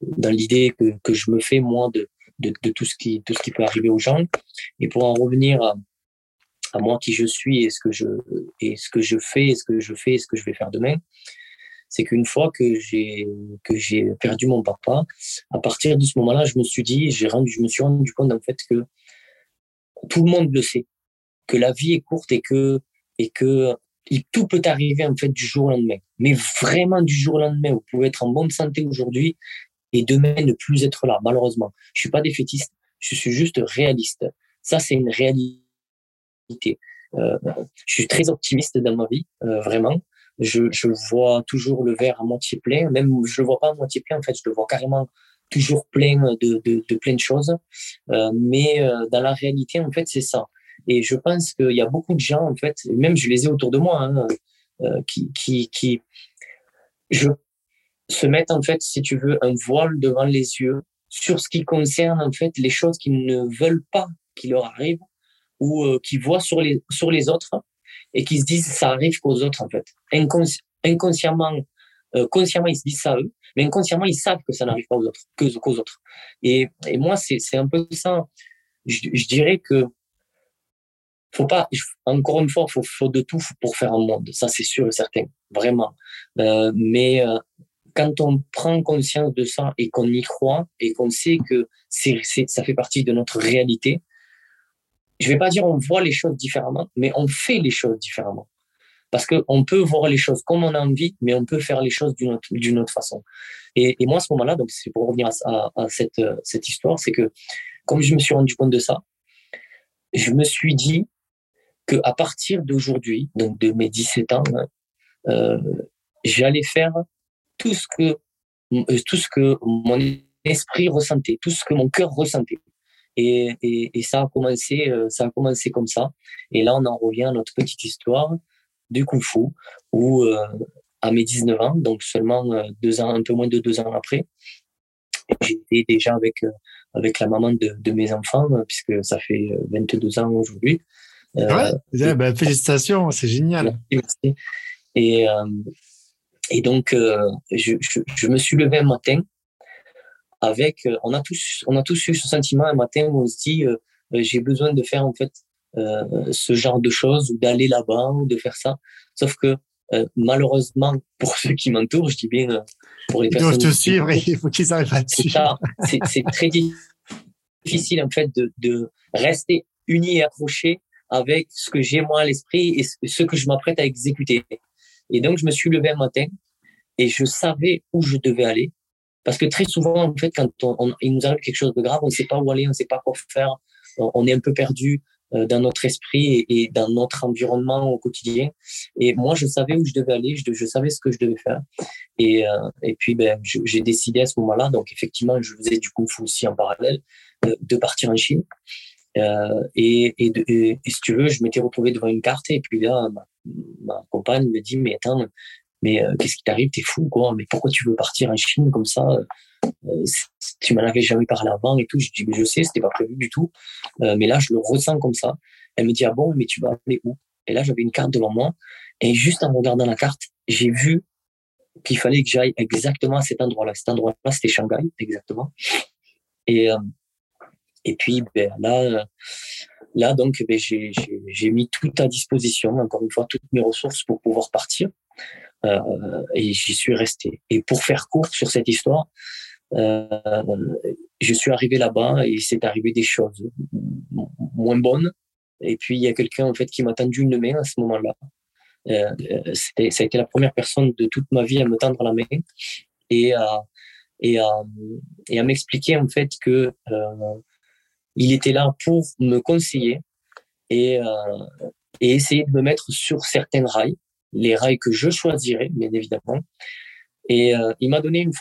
dans l'idée que, que je me fais moi de, de, de tout ce qui tout ce qui peut arriver aux gens. Et pour en revenir à, à moi qui je suis et ce que je et ce que je fais et ce que je fais et ce que je vais faire demain, c'est qu'une fois que j'ai que j'ai perdu mon papa, à partir de ce moment-là, je me suis dit, j'ai rendu, je me suis rendu compte en fait que tout le monde le sait, que la vie est courte et que et que tout peut arriver en fait du jour au lendemain. Mais vraiment du jour au lendemain, vous pouvez être en bonne santé aujourd'hui et demain ne plus être là. Malheureusement, je suis pas défaitiste, je suis juste réaliste. Ça, c'est une réalité. Euh, je suis très optimiste dans ma vie, euh, vraiment je, je vois toujours le verre à moitié plein. Même je le vois pas à moitié plein, en fait, je le vois carrément toujours plein de, de, de plein de choses. Euh, mais euh, dans la réalité, en fait, c'est ça. Et je pense qu'il y a beaucoup de gens, en fait, même je les ai autour de moi, hein, euh, qui, qui, qui se mettent, en fait, si tu veux, un voile devant les yeux sur ce qui concerne, en fait, les choses qu'ils ne veulent pas qu'il leur arrive ou euh, qu'ils voient sur les, sur les autres et qui se disent ça arrive qu'aux autres en fait. inconsciemment, euh, consciemment ils se disent ça eux, mais inconsciemment ils savent que ça n'arrive pas aux autres, qu'aux autres. Et, et moi c'est un peu ça. Je, dirais que faut pas encore une fois faut faut de tout pour faire un monde. Ça c'est sûr et certain, vraiment. Euh, mais euh, quand on prend conscience de ça et qu'on y croit et qu'on sait que ça fait partie de notre réalité, je vais pas dire on voit les choses différemment, mais on fait les choses différemment. Parce qu'on peut voir les choses comme on a envie, mais on peut faire les choses d'une autre, façon. Et, moi, à ce moment-là, donc c'est pour revenir à, cette, cette histoire, c'est que comme je me suis rendu compte de ça, je me suis dit que à partir d'aujourd'hui, donc de mes 17 ans, euh, j'allais faire tout ce que tout ce que mon esprit ressentait, tout ce que mon cœur ressentait. Et, et, ça a commencé, ça a commencé comme ça. Et là, on en revient à notre petite histoire du kung fu, où à mes 19 ans, donc seulement deux ans, un peu moins de deux ans après, j'étais déjà avec avec la maman de, mes enfants, puisque ça fait 22 ans aujourd'hui. Ouais, ben, félicitations, c'est génial. Merci. Et, et donc, je, je, je, me suis levé un matin avec, on a tous, on a tous eu ce sentiment un matin où on se dit, j'ai besoin de faire en fait euh, ce genre de choses ou d'aller là-bas ou de faire ça. Sauf que euh, malheureusement, pour ceux qui m'entourent, je dis bien euh, pour les personnes. Ils doivent te suivre il faut qu'ils arrivent à. C'est très difficile en fait de, de rester uni et accroché avec ce que j'ai moi à l'esprit et ce que je m'apprête à exécuter. Et donc, je me suis levé un matin et je savais où je devais aller. Parce que très souvent, en fait, quand on, il nous arrive quelque chose de grave, on ne sait pas où aller, on ne sait pas quoi faire, on est un peu perdu, euh, dans notre esprit et, dans notre environnement au quotidien. Et moi, je savais où je devais aller, je, je savais ce que je devais faire. Et, euh, et puis, ben, j'ai décidé à ce moment-là, donc effectivement, je faisais du kung fu aussi en parallèle, euh, de partir en Chine. Euh, et, si tu veux, je m'étais retrouvé devant une carte et puis là, ma, compagne me dit, mais attends, mais qu'est-ce qui t'arrive? T'es fou, quoi Mais pourquoi tu veux partir en Chine comme ça? Euh, tu m'en avais jamais parlé avant et tout. Je dis, mais je sais, c'était pas prévu du tout. Euh, mais là, je le ressens comme ça. Elle me dit, ah bon, mais tu vas aller où? Et là, j'avais une carte devant moi. Et juste en regardant la carte, j'ai vu qu'il fallait que j'aille exactement à cet endroit-là. Cet endroit-là, c'était Shanghai, exactement. Et, euh, et puis, ben, là, là, donc, ben, j'ai mis tout à disposition, encore une fois, toutes mes ressources pour pouvoir partir. Euh, et j'y suis resté. Et pour faire court sur cette histoire, euh, je suis arrivé là-bas et c'est arrivé des choses moins bonnes. Et puis il y a quelqu'un en fait qui m'a tendu une main à ce moment-là. Euh, c'était, ça a été la première personne de toute ma vie à me tendre la main et à et à, et à m'expliquer en fait que il était là pour me conseiller et, euh, et essayer de me mettre sur certains rails, les rails que je choisirais bien évidemment. Et euh, il m'a donné une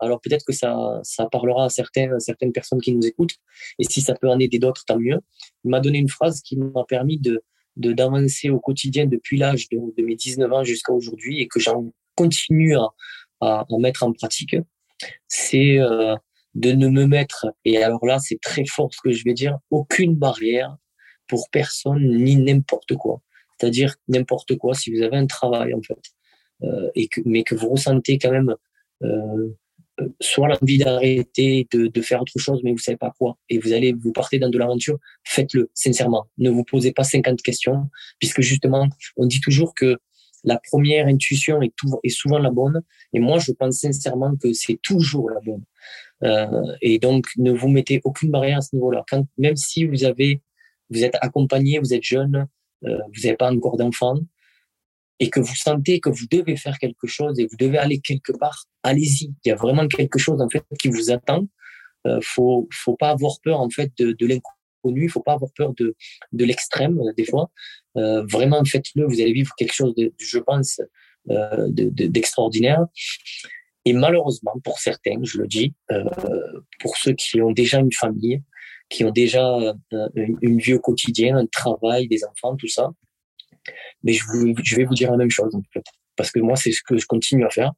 alors peut-être que ça, ça parlera à certaines, certaines personnes qui nous écoutent. Et si ça peut en aider d'autres, tant mieux. Il m'a donné une phrase qui m'a permis de, d'avancer au quotidien depuis l'âge de, de, mes 19 ans jusqu'à aujourd'hui et que j'en continue à, à, mettre en pratique. C'est euh, de ne me mettre, et alors là c'est très fort ce que je vais dire, aucune barrière pour personne ni n'importe quoi. C'est-à-dire n'importe quoi si vous avez un travail en fait, euh, et que, mais que vous ressentez quand même euh, soit l'envie d'arrêter, de, de, faire autre chose, mais vous savez pas quoi, et vous allez vous partez dans de l'aventure, faites-le sincèrement. Ne vous posez pas 50 questions, puisque justement, on dit toujours que la première intuition est, souvent la bonne, et moi, je pense sincèrement que c'est toujours la bonne. Euh, et donc, ne vous mettez aucune barrière à ce niveau-là. Quand, même si vous avez, vous êtes accompagné, vous êtes jeune, euh, vous n'avez pas encore d'enfant, et que vous sentez que vous devez faire quelque chose et vous devez aller quelque part, allez-y. Il y a vraiment quelque chose en fait qui vous attend. Euh, faut faut pas avoir peur en fait de, de l'inconnu, faut pas avoir peur de de l'extrême des fois. Euh, vraiment faites-le, vous allez vivre quelque chose de, je pense, euh, d'extraordinaire. De, et malheureusement pour certains, je le dis, euh, pour ceux qui ont déjà une famille, qui ont déjà euh, une, vie au quotidien, un travail, des enfants, tout ça, mais je, je vais vous dire la même chose. Parce que moi, c'est ce que je continue à faire.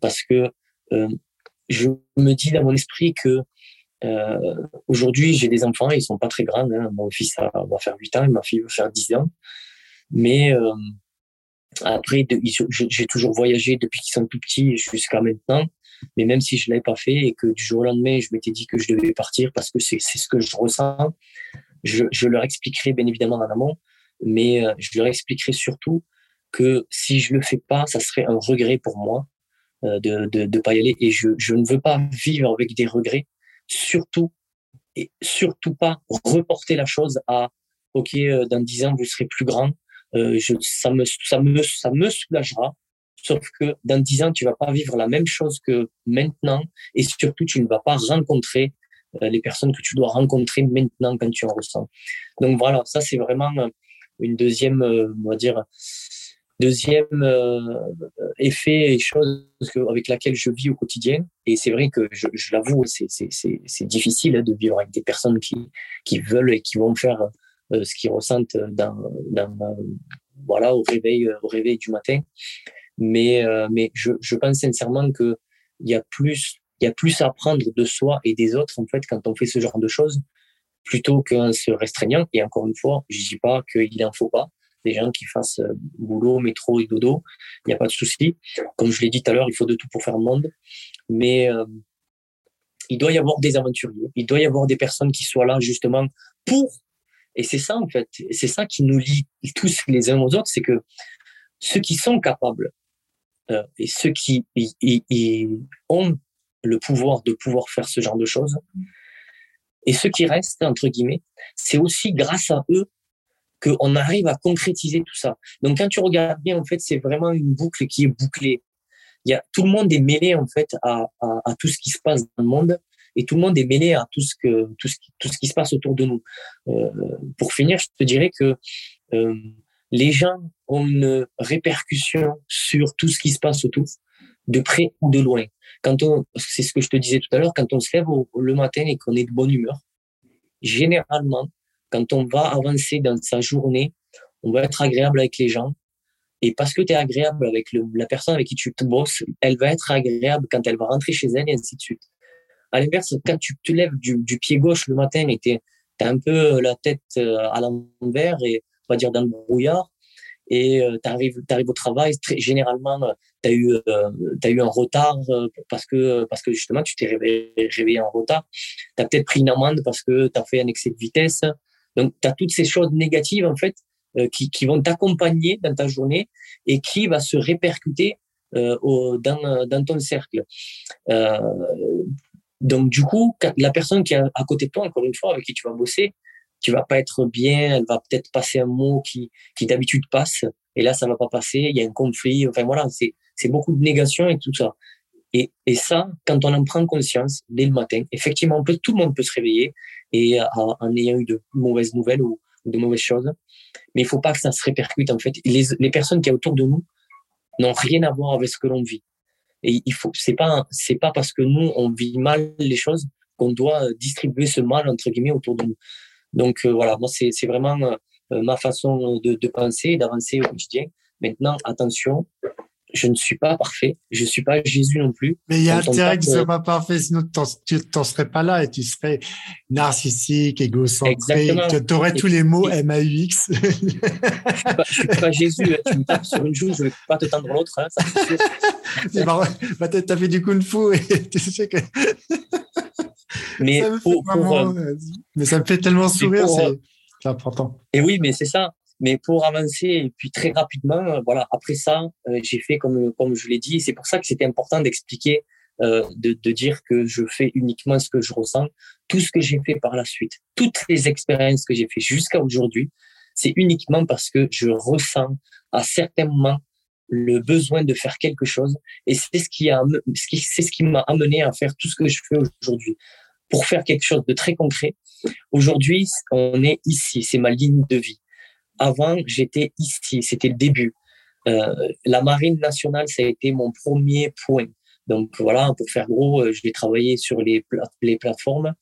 Parce que euh, je me dis dans mon esprit que euh, aujourd'hui, j'ai des enfants, ils sont pas très grands. Hein. Mon fils va faire 8 ans et ma fille va faire 10 ans. Mais euh, après, j'ai toujours voyagé depuis qu'ils sont tout petits jusqu'à maintenant. Mais même si je l'avais pas fait et que du jour au lendemain, je m'étais dit que je devais partir parce que c'est ce que je ressens, je, leur expliquerai bien évidemment en amont mais euh, je leur expliquerai surtout que si je le fais pas, ça serait un regret pour moi euh, de de pas y aller et je ne veux pas vivre avec des regrets, surtout et surtout pas reporter la chose à ok euh, dans dix ans vous serez plus grand, euh, je, ça me ça me ça me soulagera. Sauf que dans dix ans, tu vas pas vivre la même chose que maintenant, et surtout, tu ne vas pas rencontrer les personnes que tu dois rencontrer maintenant quand tu en ressens. Donc voilà, ça c'est vraiment une deuxième, euh, on va dire, Deuxième effet et chose avec laquelle je vis au quotidien, et c'est vrai que je, je l'avoue, c'est difficile hein, de vivre avec des personnes qui, qui veulent et qui vont faire ce qu'ils ressentent dans, dans, voilà, au réveil, au réveil du matin. Mais, mais je, je pense sincèrement que il y a plus, il y a plus à apprendre de soi et des autres, en fait, quand on fait ce genre de choses, plutôt qu'en se restreignant. Et encore une fois, je dis pas qu'il en faut pas. Gens qui fassent euh, boulot, métro et dodo, il n'y a pas de souci. Comme je l'ai dit tout à l'heure, il faut de tout pour faire le monde. Mais euh, il doit y avoir des aventuriers. Il doit y avoir des personnes qui soient là justement pour. Et c'est ça, en fait. C'est ça qui nous lie tous les uns aux autres. C'est que ceux qui sont capables euh, et ceux qui ont le pouvoir de pouvoir faire ce genre de choses. Et ceux qui restent, entre guillemets, c'est aussi grâce à eux qu'on arrive à concrétiser tout ça. Donc quand tu regardes bien, en fait, c'est vraiment une boucle qui est bouclée. Il y a, tout le monde est mêlé, en fait, à, tout ce qui se passe dans le monde et tout le monde est mêlé à tout ce, que, tout ce qui se passe autour de nous. Euh, pour finir, je te dirais que euh, les gens ont une répercussion sur tout ce qui se passe autour, de près ou de loin. Quand on, c'est ce que je te disais tout à l'heure, quand on se lève le matin et qu'on est de bonne humeur, généralement, quand on va avancer dans sa journée, on va être agréable avec les gens. Et parce que tu es agréable avec la personne avec qui tu bosses, elle va être agréable quand elle va rentrer chez elle et ainsi de suite. À l'inverse, quand tu te lèves du, pied gauche le matin et tu as un peu la tête euh, à l'envers et on va dire dans le brouillard, et euh, tu arrives, au travail, généralement, euh, tu as, eu, euh, eu un retard euh, parce, que, parce que justement, tu t'es réveillé, réveillé, en retard. Tu as peut-être pris une amende parce que tu as fait un excès de vitesse. Donc, tu as toutes ces choses négatives, en fait, qui, qui vont t'accompagner dans ta journée et qui va se répercuter au, dans, ton cercle. donc, du coup, la personne qui est à côté de toi, encore une fois, avec qui tu vas bosser, tu vas pas être bien, elle va peut-être passer un mot qui, d'habitude passe, et là, ça va pas passer, il y a un conflit, enfin voilà, c'est, beaucoup de négation et tout ça. Et, ça, quand on en prend conscience dès le matin, effectivement, tout le monde peut se réveiller et en ayant eu de mauvaises nouvelles ou, de mauvaises choses, mais il faut pas que ça se répercute en fait. Les, les personnes qui sont autour de nous n'ont rien à voir avec ce que l'on vit. Et il faut, c'est pas, c'est pas parce que nous on vit mal les choses qu'on doit distribuer ce mal entre guillemets autour de nous. Donc euh, voilà, moi c'est vraiment euh, euh, ma façon de, de penser, d'avancer au quotidien. Maintenant, attention, je ne suis pas parfait, je suis pas Jésus non plus. Mais il y a intérêt que tu sois pas parfait, sinon tu n'en serais pas là et tu serais narcissique, égocentré, tu aurais tous les mots MAUX. je pas, suis pas Jésus, hein. tu me tapes sur une joue, je vais pas te tendre l'autre, hein, ça c'est marrant. Bah, as fait du kung fu et tu sais que. Mais, ça pour, euh, mais ça me fait tellement sourire, euh, c'est important. Et oui, mais c'est ça. Mais pour avancer, et puis très rapidement, euh, voilà, après ça, j'ai fait comme, comme je l'ai dit. C'est pour ça que c'était important d'expliquer, euh, de, de dire que je fais uniquement ce que je ressens. Tout ce que j'ai fait par la suite, toutes les expériences que j'ai fait jusqu'à aujourd'hui, c'est uniquement parce que je ressens à certains moments le besoin de faire quelque chose. Et c'est ce qui a, c'est ce qui m'a amené à faire tout ce que je fais aujourd'hui. Pour faire quelque chose de très concret, aujourd'hui, on est ici. C'est ma ligne de vie. Avant, j'étais ici. C'était le début. Euh, la marine nationale, ça a été mon premier point. Donc voilà, pour faire gros, euh, je vais travailler sur les, plateformes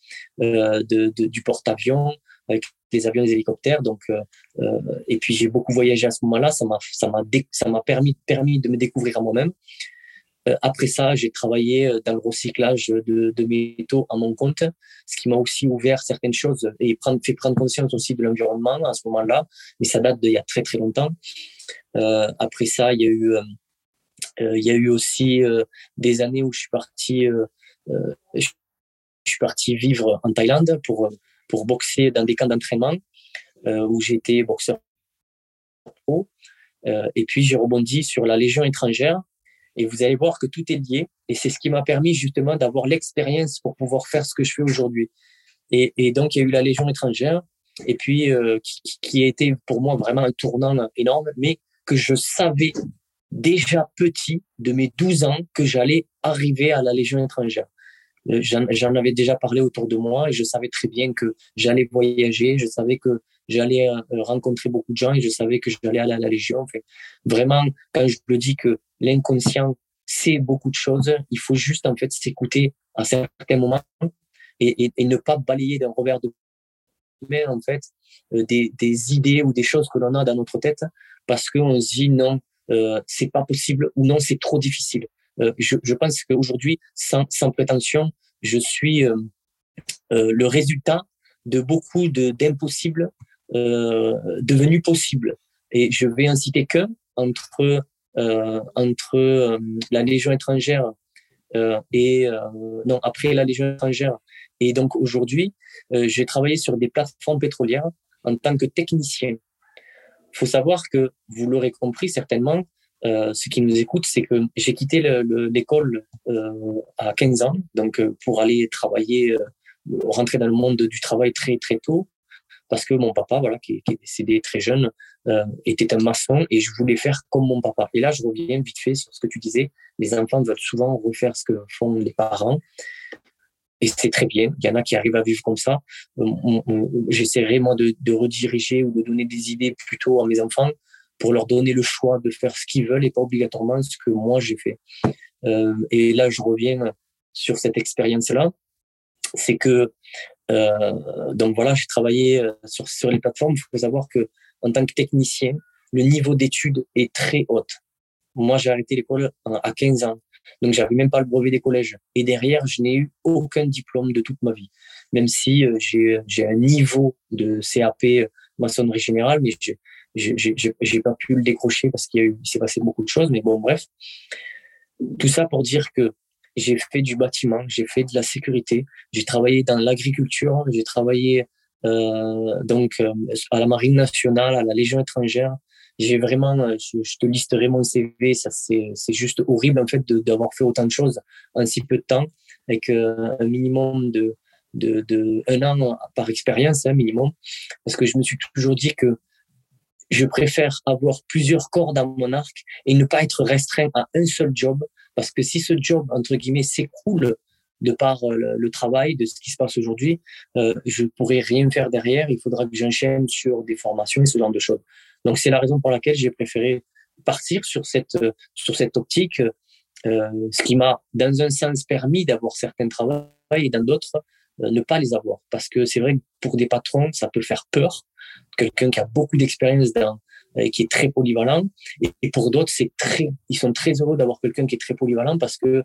euh, du porte-avions avec des avions, des hélicoptères. Donc, euh, et puis j'ai beaucoup voyagé à ce moment-là. Ça m'a, permis de me découvrir à moi-même. Euh, après ça, j'ai travaillé dans le recyclage de, de métaux à mon compte, ce qui m'a aussi ouvert certaines choses et prendre, fait prendre conscience aussi de l'environnement à ce moment-là. Mais ça date d'il y a très très longtemps. Euh, après ça, il y a eu, euh, il y a eu aussi des années où je suis parti, je suis parti vivre en Thaïlande pour pour boxer dans des camps d'entraînement euh, où j'étais boxeur. Euh, et puis j'ai rebondi sur la Légion étrangère. Et vous allez voir que tout est lié. Et c'est ce qui m'a permis justement d'avoir l'expérience pour pouvoir faire ce que je fais aujourd'hui. Et, donc il y a eu la Légion étrangère. Et puis euh, qui, qui a été pour moi vraiment un tournant énorme, mais que je savais déjà petit, de mes 12 ans, que j'allais arriver à la Légion étrangère. Euh, j'en avais déjà parlé autour de moi et je savais très bien que j'allais voyager. Je savais que j'allais rencontrer beaucoup de gens et je savais que j'allais aller à la Légion. Enfin, vraiment, quand je le dis que l'inconscient sait beaucoup de choses, il faut juste en fait s'écouter à certains moments et, et, ne pas balayer d'un revers de main en fait des, des idées ou des choses que l'on a dans notre tête parce qu'on se dit non, euh, c'est pas possible ou non, c'est trop difficile. Euh, je, je, pense qu'aujourd'hui, sans, sans prétention, je suis euh, euh le résultat de beaucoup d'impossibles euh, devenus possibles. Et je vais en citer qu'un entre euh, entre la Légion étrangère et non après la Légion étrangère et donc aujourd'hui, j'ai travaillé sur des plateformes pétrolières en tant que technicien faut savoir que, vous l'aurez compris certainement, euh, ceux qui nous écoutent, c'est que j'ai quitté l'école euh, à 15 ans, donc euh, pour aller travailler, euh, rentrer dans le monde du travail très très tôt, parce que mon papa, voilà, qui, est décédé très jeune, euh, était un maçon et je voulais faire comme mon papa. Et là, je reviens vite fait sur ce que tu disais. Les enfants veulent souvent refaire ce que font les parents et c'est très bien. Il y en a qui arrivent à vivre comme ça. J'essaierai moi de, de, rediriger ou de donner des idées plutôt à mes enfants pour leur donner le choix de faire ce qu'ils veulent et pas obligatoirement ce que moi j'ai fait. Euh, et là, je reviens sur cette expérience-là. C'est que euh, donc voilà, j'ai travaillé euh, sur sur les plateformes. Il faut savoir que en tant que technicien, le niveau d'études est très haut. Moi, j'ai arrêté l'école à 15 ans. Donc, j'avais même pas le brevet des collèges. Et derrière, je n'ai eu aucun diplôme de toute ma vie. Même si euh, j'ai, un niveau de CAP euh, maçonnerie générale, mais j'ai, pas pu le décrocher parce qu'il s'est passé beaucoup de choses. Mais bon, bref. Tout ça pour dire que j'ai fait du bâtiment, j'ai fait de la sécurité, j'ai travaillé dans l'agriculture, j'ai travaillé euh, donc euh, à la marine nationale, à la Légion étrangère, j'ai vraiment, euh, je, te listerai mon CV, ça c'est juste horrible en fait d'avoir fait autant de choses en si peu de temps avec euh, un minimum de de, de un an par expérience, hein, minimum, parce que je me suis toujours dit que je préfère avoir plusieurs cordes à mon arc et ne pas être restreint à un seul job, parce que si ce job entre guillemets s'écroule de par euh, le, travail, de ce qui se passe aujourd'hui, euh, je pourrais rien faire derrière. Il faudra que j'enchaîne sur des formations et ce genre de choses. Donc c'est la raison pour laquelle j'ai préféré partir sur cette euh, sur cette optique, euh, ce qui m'a dans un sens permis d'avoir certains travaux et dans d'autres euh, ne pas les avoir. Parce que c'est vrai que pour des patrons, ça peut faire peur. Quelqu'un qui a beaucoup d'expérience dans qui est très polyvalent. Et, pour d'autres, c'est très, ils sont très heureux d'avoir quelqu'un qui est très polyvalent parce que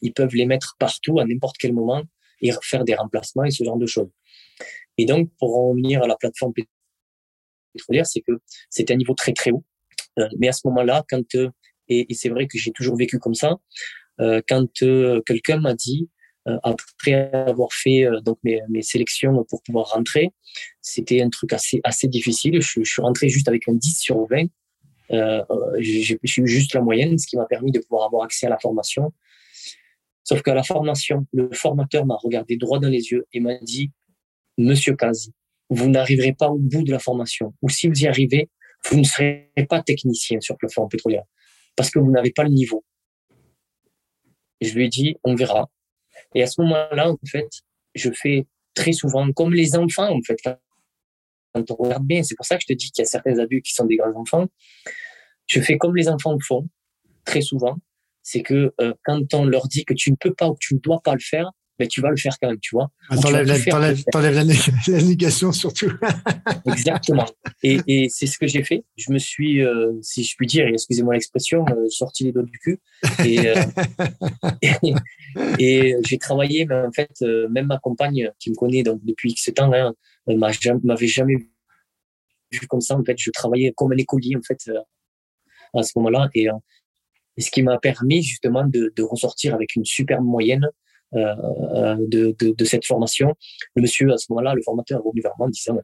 ils peuvent les mettre partout à n'importe quel moment et faire des remplacements et ce genre de choses. Et donc, pour en venir à la plateforme pétrolière, c'est que c'était un niveau très très haut. Euh, mais à ce moment-là, quand euh, et, c'est vrai que j'ai toujours vécu comme ça, euh, quand quelqu'un m'a dit après avoir fait donc mes, mes, sélections pour pouvoir rentrer, c'était un truc assez assez difficile. Je, je, suis rentré juste avec un 10 sur 20. Euh, j'ai eu juste la moyenne, ce qui m'a permis de pouvoir avoir accès à la formation. Sauf qu'à la formation, le formateur m'a regardé droit dans les yeux et m'a dit, Monsieur Kazi, vous n'arriverez pas au bout de la formation. Ou si vous y arrivez, vous ne serez pas technicien sur plateforme pétrolière parce que vous n'avez pas le niveau. Je lui ai dit, on verra. Et à ce moment-là, en fait, je fais très souvent comme les enfants, en fait, quand on regarde bien. C'est pour ça que je te dis qu'il y a certains adultes qui sont des grands enfants. Je fais comme les enfants le font, très souvent. C'est que euh, quand on leur dit que tu ne peux pas ou que tu ne dois pas le faire, mais tu vas le faire quand même, tu vois. Ah, t'enlèves la, la, négation surtout. Exactement. Et, et c'est ce que j'ai fait. Je me suis, euh, si je puis dire, excusez-moi l'expression, euh, sorti les doigts du cul. Et, euh, et, j'ai travaillé, mais en fait, même ma compagne qui me connaît donc depuis X temps, hein, m'avait jamais vu comme ça. En fait, je travaillais comme un écolier en fait à ce moment-là. Et, et ce qui m'a permis justement de, de ressortir avec une superbe moyenne de, de, de, cette formation. Le monsieur, à ce moment-là, le formateur est revenu vers moi en disant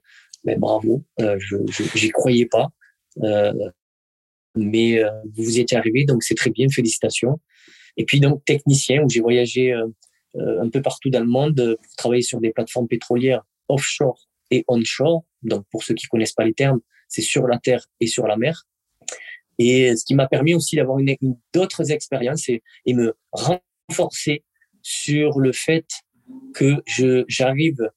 mais bravo, euh, je j'y croyais pas, euh, mais euh, vous y étiez arrivé, donc c'est très bien, félicitations. Et puis donc technicien, où j'ai voyagé euh, un peu partout dans le monde pour travailler sur des plateformes pétrolières offshore et onshore. Donc pour ceux qui connaissent pas les termes, c'est sur la terre et sur la mer. Et ce qui m'a permis aussi d'avoir une, d'autres expériences et me renforcer sur le fait que je j'arrive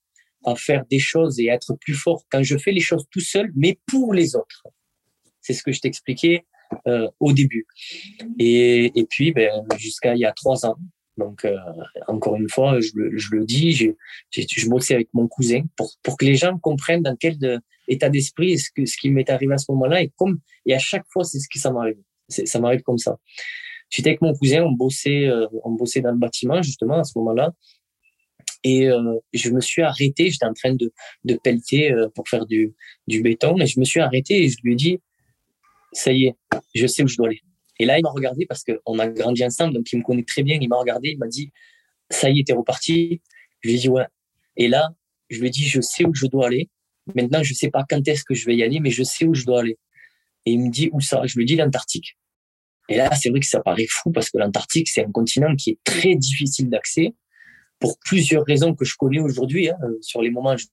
à faire des choses et être plus fort quand je fais les choses tout seul, mais pour les autres. C'est ce que je t'expliquais euh, au début. Et, et puis, ben, jusqu'à il y a trois ans. Donc, euh, encore une fois, je, je le dis, je, je bossais avec mon cousin pour, pour que les gens comprennent dans quel de, état d'esprit ce, que, ce qui m'est arrivé à ce moment-là. Et, comme, et à chaque fois, c'est ce qui ça m'arrive. Ça m'arrive comme ça. J'étais avec mon cousin, on bossait, euh, on bossait dans le bâtiment, justement, à ce moment-là. Et euh, je me suis arrêté, j'étais en train de, de pelleter euh, pour faire du, du béton, et je me suis arrêté et je lui ai dit, ça y est, je sais où je dois aller. Et là, il m'a regardé parce qu'on a grandi ensemble, donc il me connaît très bien. Il m'a regardé, il m'a dit, ça y est, t'es reparti. Je lui ai dit, ouais. Et là, je lui ai dit, je sais où je dois aller. Maintenant, je sais pas quand est-ce que je vais y aller, mais je sais où je dois aller. Et il me dit, où ça? Je lui ai dit, l'Antarctique. Et là, c'est vrai que ça paraît fou parce que l'Antarctique, c'est un continent qui est très difficile d'accès pour plusieurs raisons que je connais aujourd'hui. Hein, euh, sur les moments, je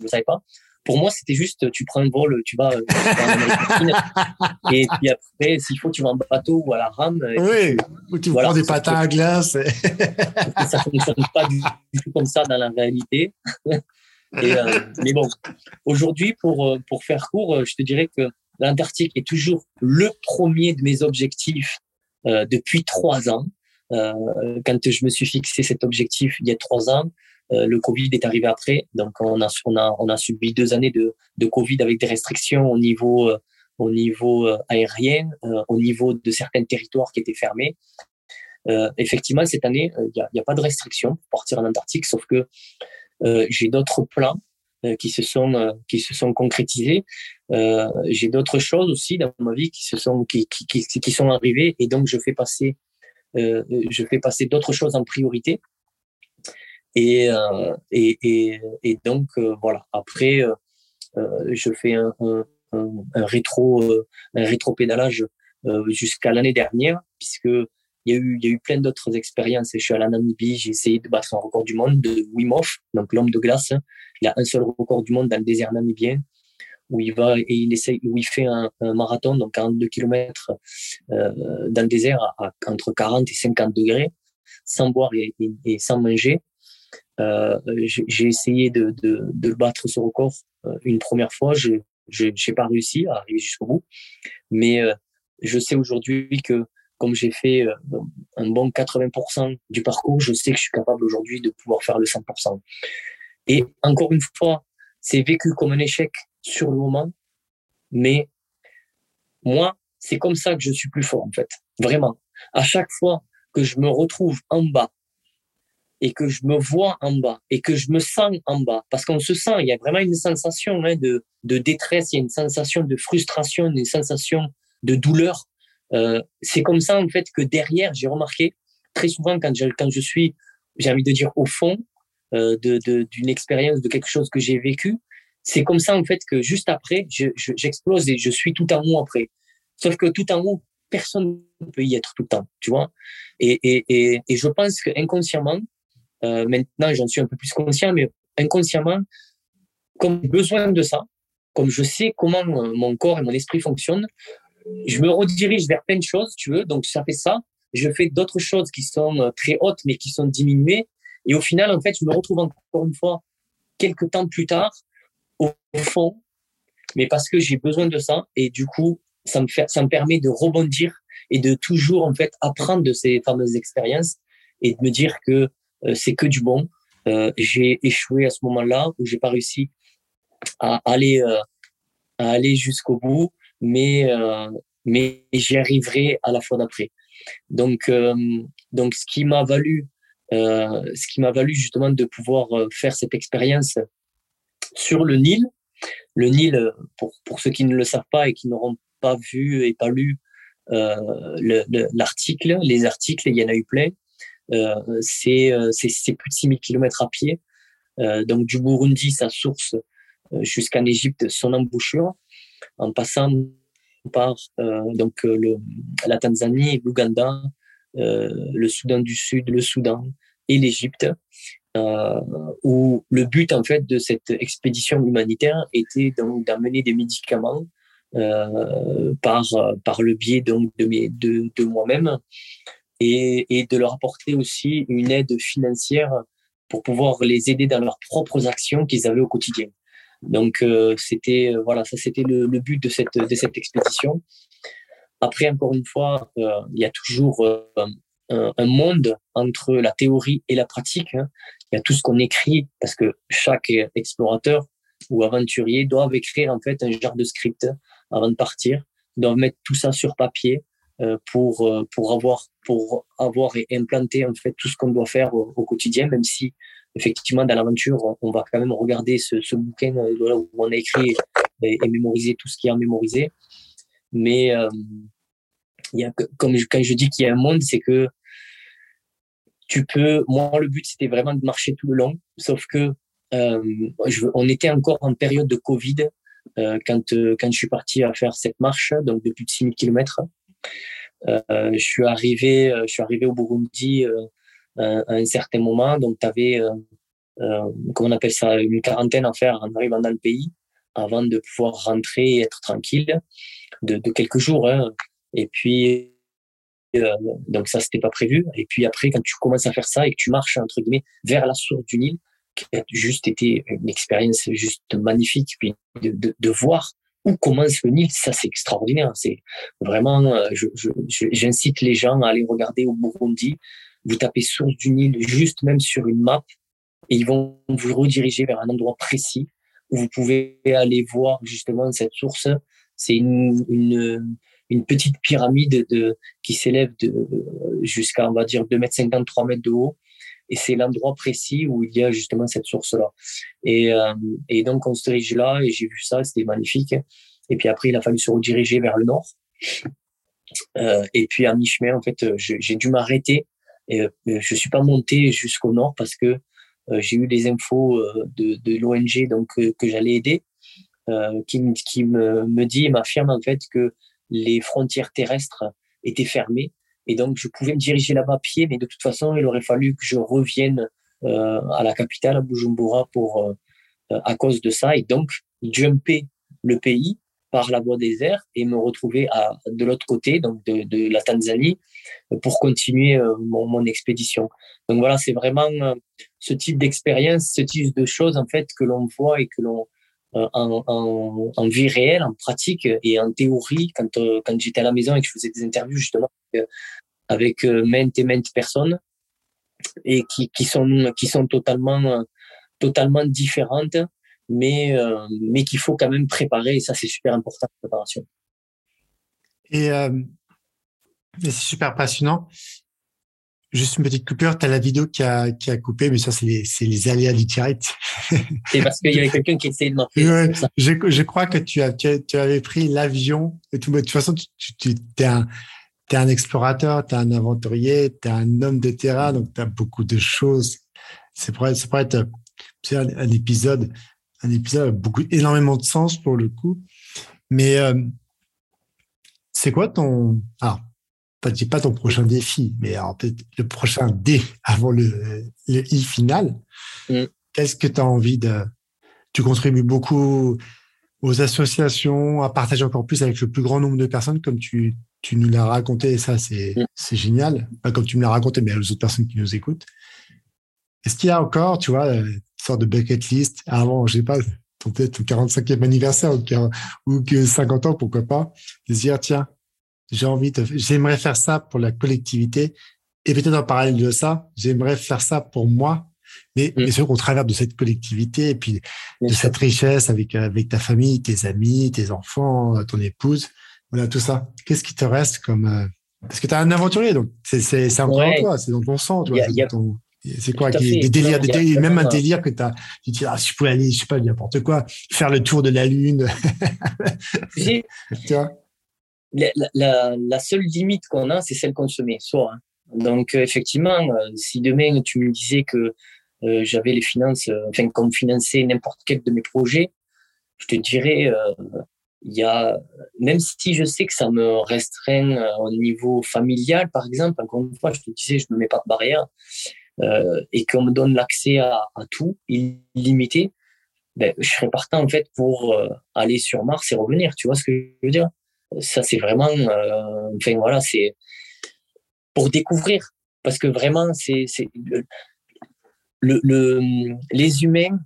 ne savais pas. Pour moi, c'était juste, tu prends un vol, tu vas, euh, et puis après, s'il faut, tu vas en bateau ou à la rame. Oui, ou tu prends des patins à glace. ça fonctionne pas du, tout comme ça dans la réalité. Et, euh, mais bon, aujourd'hui, pour, pour faire court, je te dirais que l'Antarctique est toujours le premier de mes objectifs euh, depuis trois ans. Euh, quand je me suis fixé cet objectif il y a trois ans, euh, le Covid est arrivé après, donc on a, on a, on a subi deux années de, de Covid avec des restrictions au niveau, euh, au niveau euh, aérien, au niveau de certains territoires qui étaient fermés. effectivement, cette année, il n'y a, a, pas de restrictions pour partir en Antarctique, sauf que j'ai d'autres plans qui se sont qui se sont concrétisés. j'ai d'autres choses aussi dans ma vie qui se sont qui, qui, qui, qui sont arrivées et donc je fais passer euh, je fais passer d'autres choses en priorité. Et, euh, et, et, et, donc, euh, voilà. Après, je fais un, un, un, rétro, un rétro-pédalage jusqu'à l'année dernière, puisque il y, a eu, il y a eu plein d'autres expériences. Je suis allé en Namibie, j'ai essayé de battre un record du monde de Wim Hof, donc l'homme de glace. Il a un seul record du monde dans le désert namibien où il va et il essaye, où il fait un, marathon, donc 42 km euh, dans le désert à, entre 40 et 50 degrés, sans boire et, sans manger. Euh, j'ai essayé de, battre ce record euh, une première fois. Je n'ai pas réussi à arriver jusqu'au bout, mais je sais aujourd'hui que comme j'ai fait un bon 80% du parcours, je sais que je suis capable aujourd'hui de pouvoir faire le 100%. Et encore une fois, c'est vécu comme un échec sur le moment, mais moi, c'est comme ça que je suis plus fort, en fait. Vraiment. À chaque fois que je me retrouve en bas et que je me vois en bas et que je me sens en bas, parce qu'on se sent, il y a vraiment une sensation hein, de, de détresse, il y a une sensation de frustration, une sensation de douleur. Euh, c'est comme ça, en fait, que derrière, j'ai remarqué très souvent quand je, quand je suis, j'ai envie de dire, au fond d'une de, d'une expérience, de quelque chose que j'ai vécu, c'est comme ça, en fait, que juste après, j'explose je, et je suis tout en haut après. Sauf que tout en haut, personne ne peut y être tout le temps, tu vois. Et, et, et, et je pense que inconsciemment, euh, maintenant j'en suis un peu plus conscient, mais inconsciemment, comme besoin de ça, comme je sais comment euh, mon corps et mon esprit fonctionnent, je me redirige vers plein de choses, tu veux. Donc ça fait ça. Je fais d'autres choses qui sont euh, très hautes, mais qui sont diminuées. Et au final, en fait, je me retrouve encore une fois quelques temps plus tard au fond, mais parce que j'ai besoin de ça et du coup, ça me fait, ça me permet de rebondir et de toujours en fait apprendre de ces fameuses expériences et de me dire que euh, c'est que du bon. Euh, j'ai échoué à ce moment-là où j'ai pas réussi à aller euh, à aller jusqu'au bout, mais mais j'y arriverai à la fois d'après. Donc donc ce qui m'a valu ce qui m'a valu justement de pouvoir faire cette expérience sur le Nil. Le Nil, euh, pour, pour ceux qui ne le savent pas et qui n'auront pas vu et pas lu euh, l'article, les articles, il y en a eu plein. Euh, c'est plus de 6000 km à pied. Euh, donc du Burundi, sa source, euh, jusqu'en Égypte, son embouchure, en passant par euh, donc le, la Tanzanie, l'Ouganda, le Soudan du Sud, le Soudan et l'Égypte. Euh, où le but en fait de cette expédition humanitaire était donc d'amener des médicaments euh, par par le biais donc de de, moi-même et, et de leur apporter aussi une aide financière pour pouvoir les aider dans leurs propres actions qu'ils avaient au quotidien. Donc euh, c'était voilà, ça c'était le, le, but de cette de cette expédition. Après encore une fois, euh, il y a toujours un, un, monde entre la théorie et la pratique. Hein. Il y a tout ce qu'on écrit parce que chaque explorateur ou aventurier doivent écrire en fait un genre de script avant de partir, doivent mettre tout ça sur papier pour pour avoir pour avoir et implanter en fait tout ce qu'on doit faire au, quotidien, même si effectivement, dans l'aventure, on, va quand même regarder ce, ce bouquin euh, où on a écrit et, mémoriser tout ce qui est à mémoriser. Mais euh, il y a, comme quand je dis qu'il y a un monde, c'est que tu peux. Moi, le but c'était vraiment de marcher tout le long, sauf que euh, je, on était encore en période de Covid euh, quand euh, quand je suis parti à faire cette marche, donc de plus de 6000 km. Euh, je suis arrivé, je suis arrivé au Burundi à un certain moment. Donc, tu avais, euh, euh, comment on appelle ça, une quarantaine à faire en arrivant dans le pays avant de pouvoir rentrer et être tranquille de, de quelques jours. Hein. Et puis, euh, donc ça, c'était pas prévu. Et puis après, quand tu commences à faire ça et que tu marches, entre guillemets, vers la source du Nil, qui a juste été une expérience juste magnifique, puis de, de, de voir où commence le Nil, ça c'est extraordinaire. C'est vraiment, euh, j'incite je, les gens à aller regarder au Burundi vous tapez source du Nil juste même sur une map et ils vont vous rediriger vers un endroit précis où vous pouvez aller voir justement cette source. C'est une, une, une, petite pyramide de, qui s'élève jusqu'à, on va dire, 2 mètres 50, 3 mètres de haut. Et c'est l'endroit précis où il y a justement cette source-là. Et, euh, et donc, on se dirige là et j'ai vu ça, c'était magnifique. Et puis après, il a fallu se rediriger vers le nord. Euh, et puis à mi-chemin, en fait, j'ai dû m'arrêter euh, je suis pas monté jusqu'au nord parce que euh, j'ai eu des infos euh, de, de l'ONG donc que j'allais aider, qui, qui me, me dit m'affirme en fait que les frontières terrestres étaient fermées et donc je pouvais me diriger là-bas à pied, mais de toute façon il aurait fallu que je revienne à la capitale à Bujumbura pour à cause de ça et donc jumper le pays par la voie des airs et me retrouver à, de l'autre côté, donc de, de, la Tanzanie, pour continuer euh, mon, mon expédition. Donc voilà, c'est vraiment euh, ce type d'expérience, ce type de choses en fait que l'on voit et que l'on euh, en, en, en, vie réelle, en pratique et en théorie, quand, quand j'étais à la maison et que je faisais des interviews justement avec, avec maintes et maintes personnes et qui, qui sont qui sont totalement totalement différentes mais, euh, mais qu'il faut quand même préparer. Et ça, c'est super important, la préparation. Et, euh, c'est super passionnant. Juste une petite coupure, tu as la vidéo qui a, qui a coupé, mais ça, c'est les, les aléas du direct. c'est parce qu'il y avait quelqu'un qui essayait de m'appeler. Ouais, je, je, crois que tu, as, tu, tu avais pris l'avion et tout. Mais de toute façon, tu, tu es, un, es un explorateur, tu es un aventurier, tu es un homme de terrain, donc tu as beaucoup de choses. C'est pour, pour être un, un épisode un épisode avec beaucoup, énormément de sens pour le coup. Mais euh, c'est quoi ton. Alors, pas, pas ton prochain défi, mais peut-être le prochain D avant le, le I final. Mm. Qu'est-ce que tu as envie de. Tu contribues beaucoup aux associations, à partager encore plus avec le plus grand nombre de personnes, comme tu, tu nous l'as raconté, et ça, c'est mm. génial. Pas comme tu me l'as raconté, mais aux autres personnes qui nous écoutent. Est-ce qu'il y a encore, tu vois, euh, sorte de bucket list avant, je sais pas, peut-être 45e anniversaire ou, que 50 ans, pourquoi pas, de dire, tiens, j'ai envie de, j'aimerais faire ça pour la collectivité. Et peut-être en parallèle de ça, j'aimerais faire ça pour moi. Mais, mm. sûr qu'au travers de cette collectivité et puis de cette richesse avec, avec ta famille, tes amis, tes enfants, ton épouse, voilà, tout ça. Qu'est-ce qui te reste comme, euh, parce que tu es un aventurier, donc c'est, c'est, c'est encore toi, c'est dans ton sang, toi. C'est quoi Des délires, des même un délire que tu as. Tu dis, ah, je pouvais aller, je sais pas, n'importe quoi, faire le tour de la Lune. tu vois? La, la, la, seule limite qu'on a, c'est celle qu'on se met soi. Hein. Donc, euh, effectivement, euh, si demain tu me disais que euh, j'avais les finances, enfin, qu'on finançait n'importe quel de mes projets, je te dirais, il y a, même si je sais que ça me restreint au niveau familial, par exemple, encore une fois, je te disais, je me mets pas de barrière, euh, et qu'on me donne l'accès à, à, tout illimité, ben, je serais partant en fait pour euh, aller sur Mars et revenir. Tu vois ce que je veux dire? Ça, c'est vraiment, euh, enfin voilà, c'est pour découvrir, parce que vraiment, c'est le, le, les humains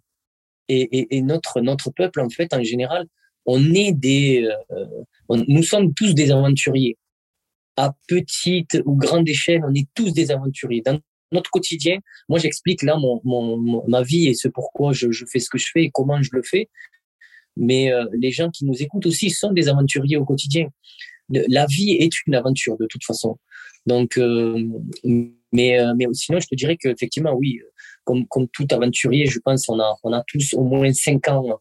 et, et, notre, notre peuple, en fait, en général, on est des, euh, nous sommes tous des aventuriers. À petite ou grande échelle, on est tous des aventuriers. Dans notre quotidien, moi, j'explique là mon, mon, ma vie et ce pourquoi je, fais ce que je fais et comment je le fais. Mais euh, les gens qui nous écoutent aussi sont des aventuriers au quotidien. La vie est une aventure de toute façon. Donc, euh, mais, mais sinon, je te dirais qu'effectivement, oui, comme, comme tout aventurier, je pense, on a, on a tous au moins cinq ans,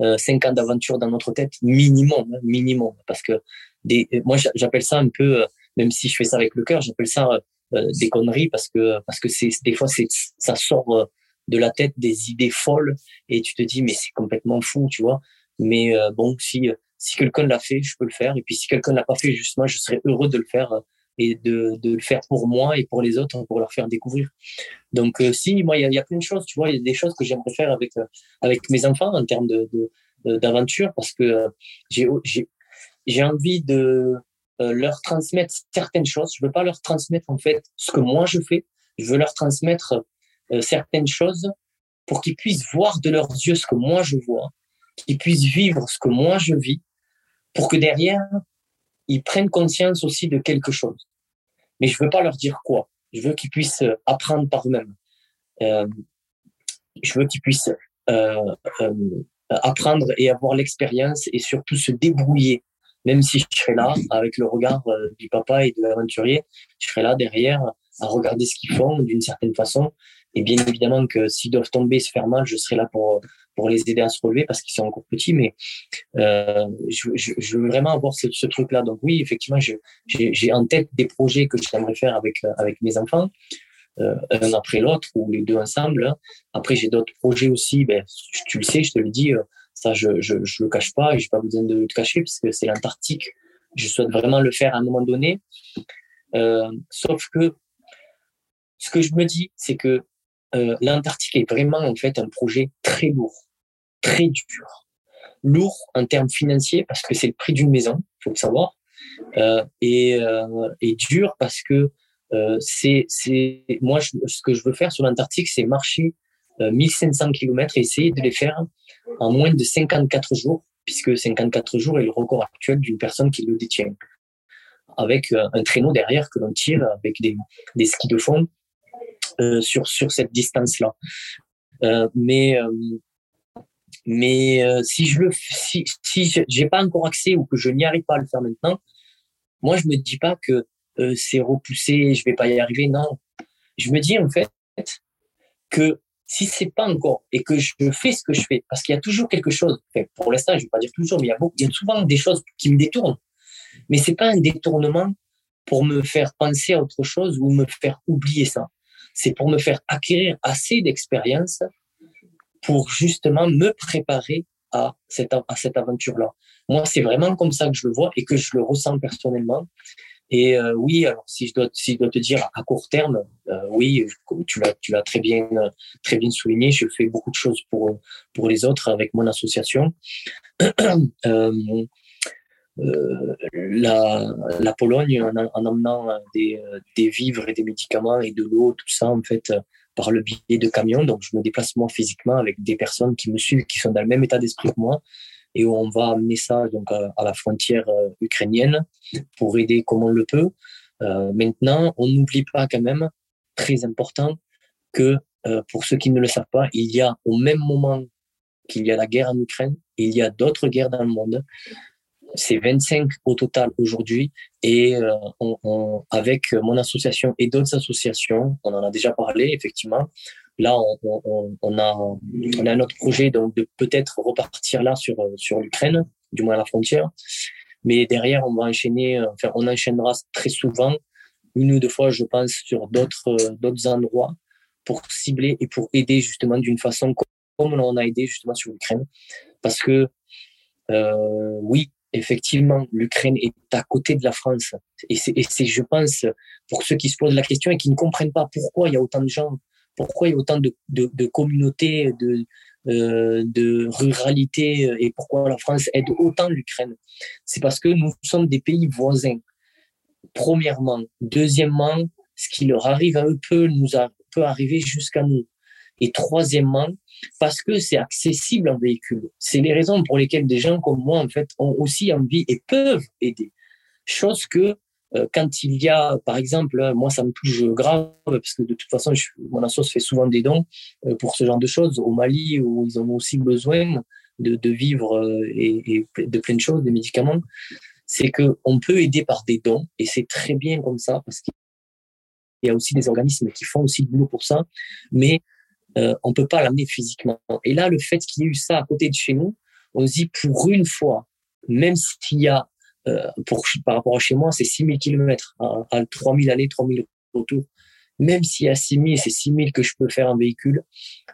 euh, cinq ans d'aventure dans notre tête, minimum, hein, minimum. Parce que des, moi, j'appelle ça un peu, euh, même si je fais ça avec le cœur, j'appelle ça euh, des conneries parce que, parce que c'est, des fois, ça sort de la tête des idées folles et tu te dis, mais c'est complètement fou, tu vois. Mais bon, si, si quelqu'un l'a fait, je peux le faire. Et puis si quelqu'un l'a pas fait, justement, je serais heureux de le faire et de, de, le faire pour moi et pour les autres pour leur faire découvrir. Donc euh, si moi il y a, plein de choses, tu vois, il y a des choses que j'aimerais faire avec euh, avec mes enfants en termes de d'aventure parce que euh, j'ai j'ai j'ai envie de leur transmettre certaines choses. Je veux pas leur transmettre en fait ce que moi je fais. Je veux leur transmettre certaines choses pour qu'ils puissent voir de leurs yeux ce que moi je vois, qu'ils puissent vivre ce que moi je vis, pour que derrière ils prennent conscience aussi de quelque chose. Mais je veux pas leur dire quoi. Je veux qu'ils puissent euh, apprendre par eux-mêmes. Euh, je veux qu'ils puissent euh, euh, apprendre et avoir l'expérience et surtout se débrouiller. Même si je serai là avec le regard euh, du papa et de l'aventurier, je serai là derrière à regarder ce qu'ils font d'une certaine façon. Et bien évidemment que s'ils doivent tomber, se faire mal, je serai là pour pour les aider à se relever parce qu'ils sont encore petits. Mais euh, je, je, je, veux vraiment avoir ce, ce truc-là. Donc oui, effectivement, j'ai en tête des projets que j'aimerais faire avec avec mes enfants, euh, un après l'autre ou les deux ensemble. Après, j'ai d'autres projets aussi. Ben, tu le sais, je te le dis. Euh, ça, je je, je le cache pas et j'ai pas besoin de le cacher parce que c'est l'Antarctique. Je souhaite vraiment le faire à un moment donné. Euh, sauf que ce que je me dis, c'est que euh, l'Antarctique est vraiment en fait un projet très lourd, très dur. Lourd en termes financiers parce que c'est le prix d'une maison, faut le savoir, euh, et, euh, et, dur parce que c'est moi ce que je veux faire sur l'Antarctique, c'est marcher 1500 km et essayer de les faire en moins de 54 jours, puisque 54 jours est le record actuel d'une personne qui le détient, avec un traîneau derrière que l'on tire avec des, des skis de fond sur sur cette distance-là. Euh, mais euh, mais si je le si si j'ai pas encore accès ou que je n'y arrive pas à le faire maintenant, moi je me dis pas que c'est repoussé, je vais pas y arriver. Non, je me dis en fait que si c'est pas encore et que je fais ce que je fais, parce qu'il y a toujours quelque chose. pour l'instant, je vais pas dire toujours, mais il y a beaucoup, il y a souvent des choses qui me détournent. Mais c'est pas un détournement pour me faire penser à autre chose ou me faire oublier ça c'est pour me faire acquérir assez d'expérience pour justement me préparer à cette, à cette aventure-là. Moi, c'est vraiment comme ça que je le vois et que je le ressens personnellement. Et euh, oui, alors si je dois, si je dois te dire à court terme, euh, oui, tu l'as, tu l'as très bien, très bien souligné. Je fais beaucoup de choses pour pour les autres avec mon association. euh, la, la, Pologne en, en emmenant euh, des, euh, des, vivres et des médicaments et de l'eau, tout ça, en fait, par le biais de camions. Donc, je me déplace moi physiquement avec des personnes qui me suivent, qui sont dans le même état d'esprit que moi, et on va amener ça donc à, à la frontière ukrainienne pour aider comme on le peut. Euh, maintenant, on n'oublie pas quand même, très important, que euh, pour ceux qui ne le savent pas, il y a au même moment qu'il y a la guerre en Ukraine, il y a d'autres guerres dans le monde c'est 25 au total aujourd'hui. Et euh, on, on, avec mon association et d'autres associations, on en a déjà parlé, effectivement. Là, on, on, a, on a notre projet donc de peut-être repartir là sur, sur l'Ukraine, du moins à la frontière. Mais derrière, on va enchaîner, enfin, on enchaînera très souvent, une ou deux fois, je pense, sur d'autres, d'autres endroits pour cibler et pour aider justement d'une façon comme on a aidé justement sur l'Ukraine. Parce que, euh, oui, effectivement, l'Ukraine est à côté de la France. Et c'est, je pense, pour ceux qui se posent la question et qui ne comprennent pas pourquoi il y a autant de gens, pourquoi il y a autant de, de, de communautés, de, euh, de ruralité et pourquoi la France aide autant l'Ukraine. C'est parce que nous sommes des pays voisins. Premièrement. Deuxièmement, ce qui leur arrive à eux peut nous peut arriver jusqu'à nous. Et troisièmement, parce que c'est accessible en véhicule. C'est les raisons pour lesquelles des gens comme moi, en fait, ont aussi envie et peuvent aider. Chose que euh, quand il y a, par exemple, moi, ça me touche grave, parce que de toute façon, je, mon association fait souvent des dons euh, pour ce genre de choses, au Mali, où ils ont aussi besoin de, de vivre euh, et, et, de plein de choses, des médicaments, c'est qu'on peut aider par des dons, et c'est très bien comme ça, parce qu'il y a aussi des organismes qui font aussi le boulot pour ça, mais euh, on peut pas l'amener physiquement. Et là, le fait qu'il y ait eu ça à côté de chez nous, on se dit pour une fois, même s'il y a euh, pour, par rapport à chez moi, c'est 6000 km, à, à 3000 allées, 3000 retours. Même s'il y a 6000, c'est 6000 que je peux faire en véhicule.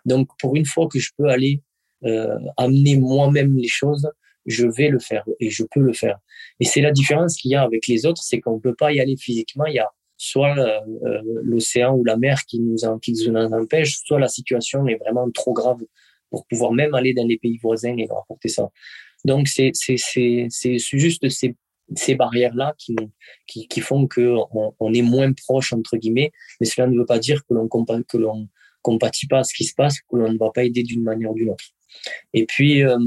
Donc, pour une fois que je peux aller euh, amener moi-même les choses, je vais le faire et je peux le faire. Et c'est la différence qu'il y a avec les autres, c'est qu'on peut pas y aller physiquement. Soit euh, euh l'océan ou la mer qui nous, en, empêche, soit la situation est vraiment trop grave pour pouvoir même aller dans les pays voisins et rapporter ça. Donc, c'est juste ces, barrières-là qui, font qu'on on est moins proche, entre guillemets, mais cela ne veut pas dire que l'on que l'on compatit pas à ce qui se passe, que l'on ne va pas aider d'une manière ou d'une autre. Et puis, euh,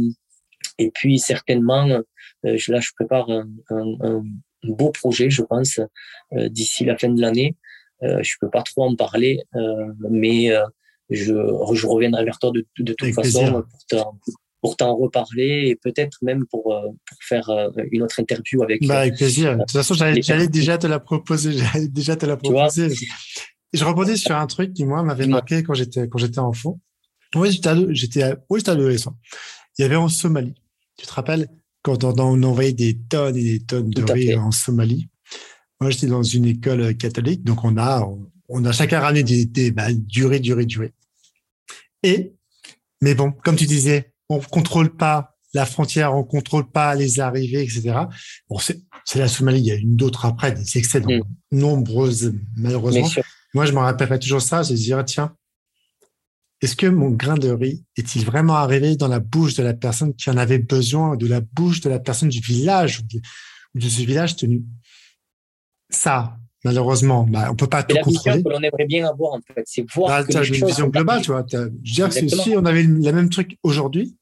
et puis certainement, là, je prépare un, un, un, beau projet, je pense, euh, d'ici la fin de l'année. Euh, je peux pas trop en parler, euh, mais euh, je, je reviendrai vers toi de, de toute Avec façon pour pour t'en reparler et peut-être même pour, pour faire une autre interview avec. Bah, avec plaisir. De toute façon, j'allais déjà te la proposer. J'allais déjà te la proposer. Et je rebondis sur un truc qui, moi, m'avait marqué quand j'étais, quand j'étais enfant. Oui, j'étais, j'étais, oui, j'étais adolescent. Il y avait en Somalie. Tu te rappelles? Quand on, on envoyait des tonnes et des tonnes de riz en Somalie? Moi, j'étais dans une école catholique, donc on a, on, on a chacun ramené des, des bah, du riz, du riz, du riz. Et, mais bon, comme tu disais, on contrôle pas la frontière, on contrôle pas les arrivées, etc. Bon, c'est la Somalie, il y a une d'autres après, des excès mmh. nombreuses, malheureusement. Moi, je me rappellerai toujours ça, c'est de dire, tiens, est-ce que mon grain de riz est-il vraiment arrivé dans la bouche de la personne qui en avait besoin, de la bouche de la personne du village ou de, de ce village tenu? Ça, malheureusement, bah, on peut pas tout la contrôler. vision que l'on aimerait bien avoir, en fait, c'est voir. Bah, que as une vision globale, tu vois. Je veux dire que si on avait le même truc aujourd'hui,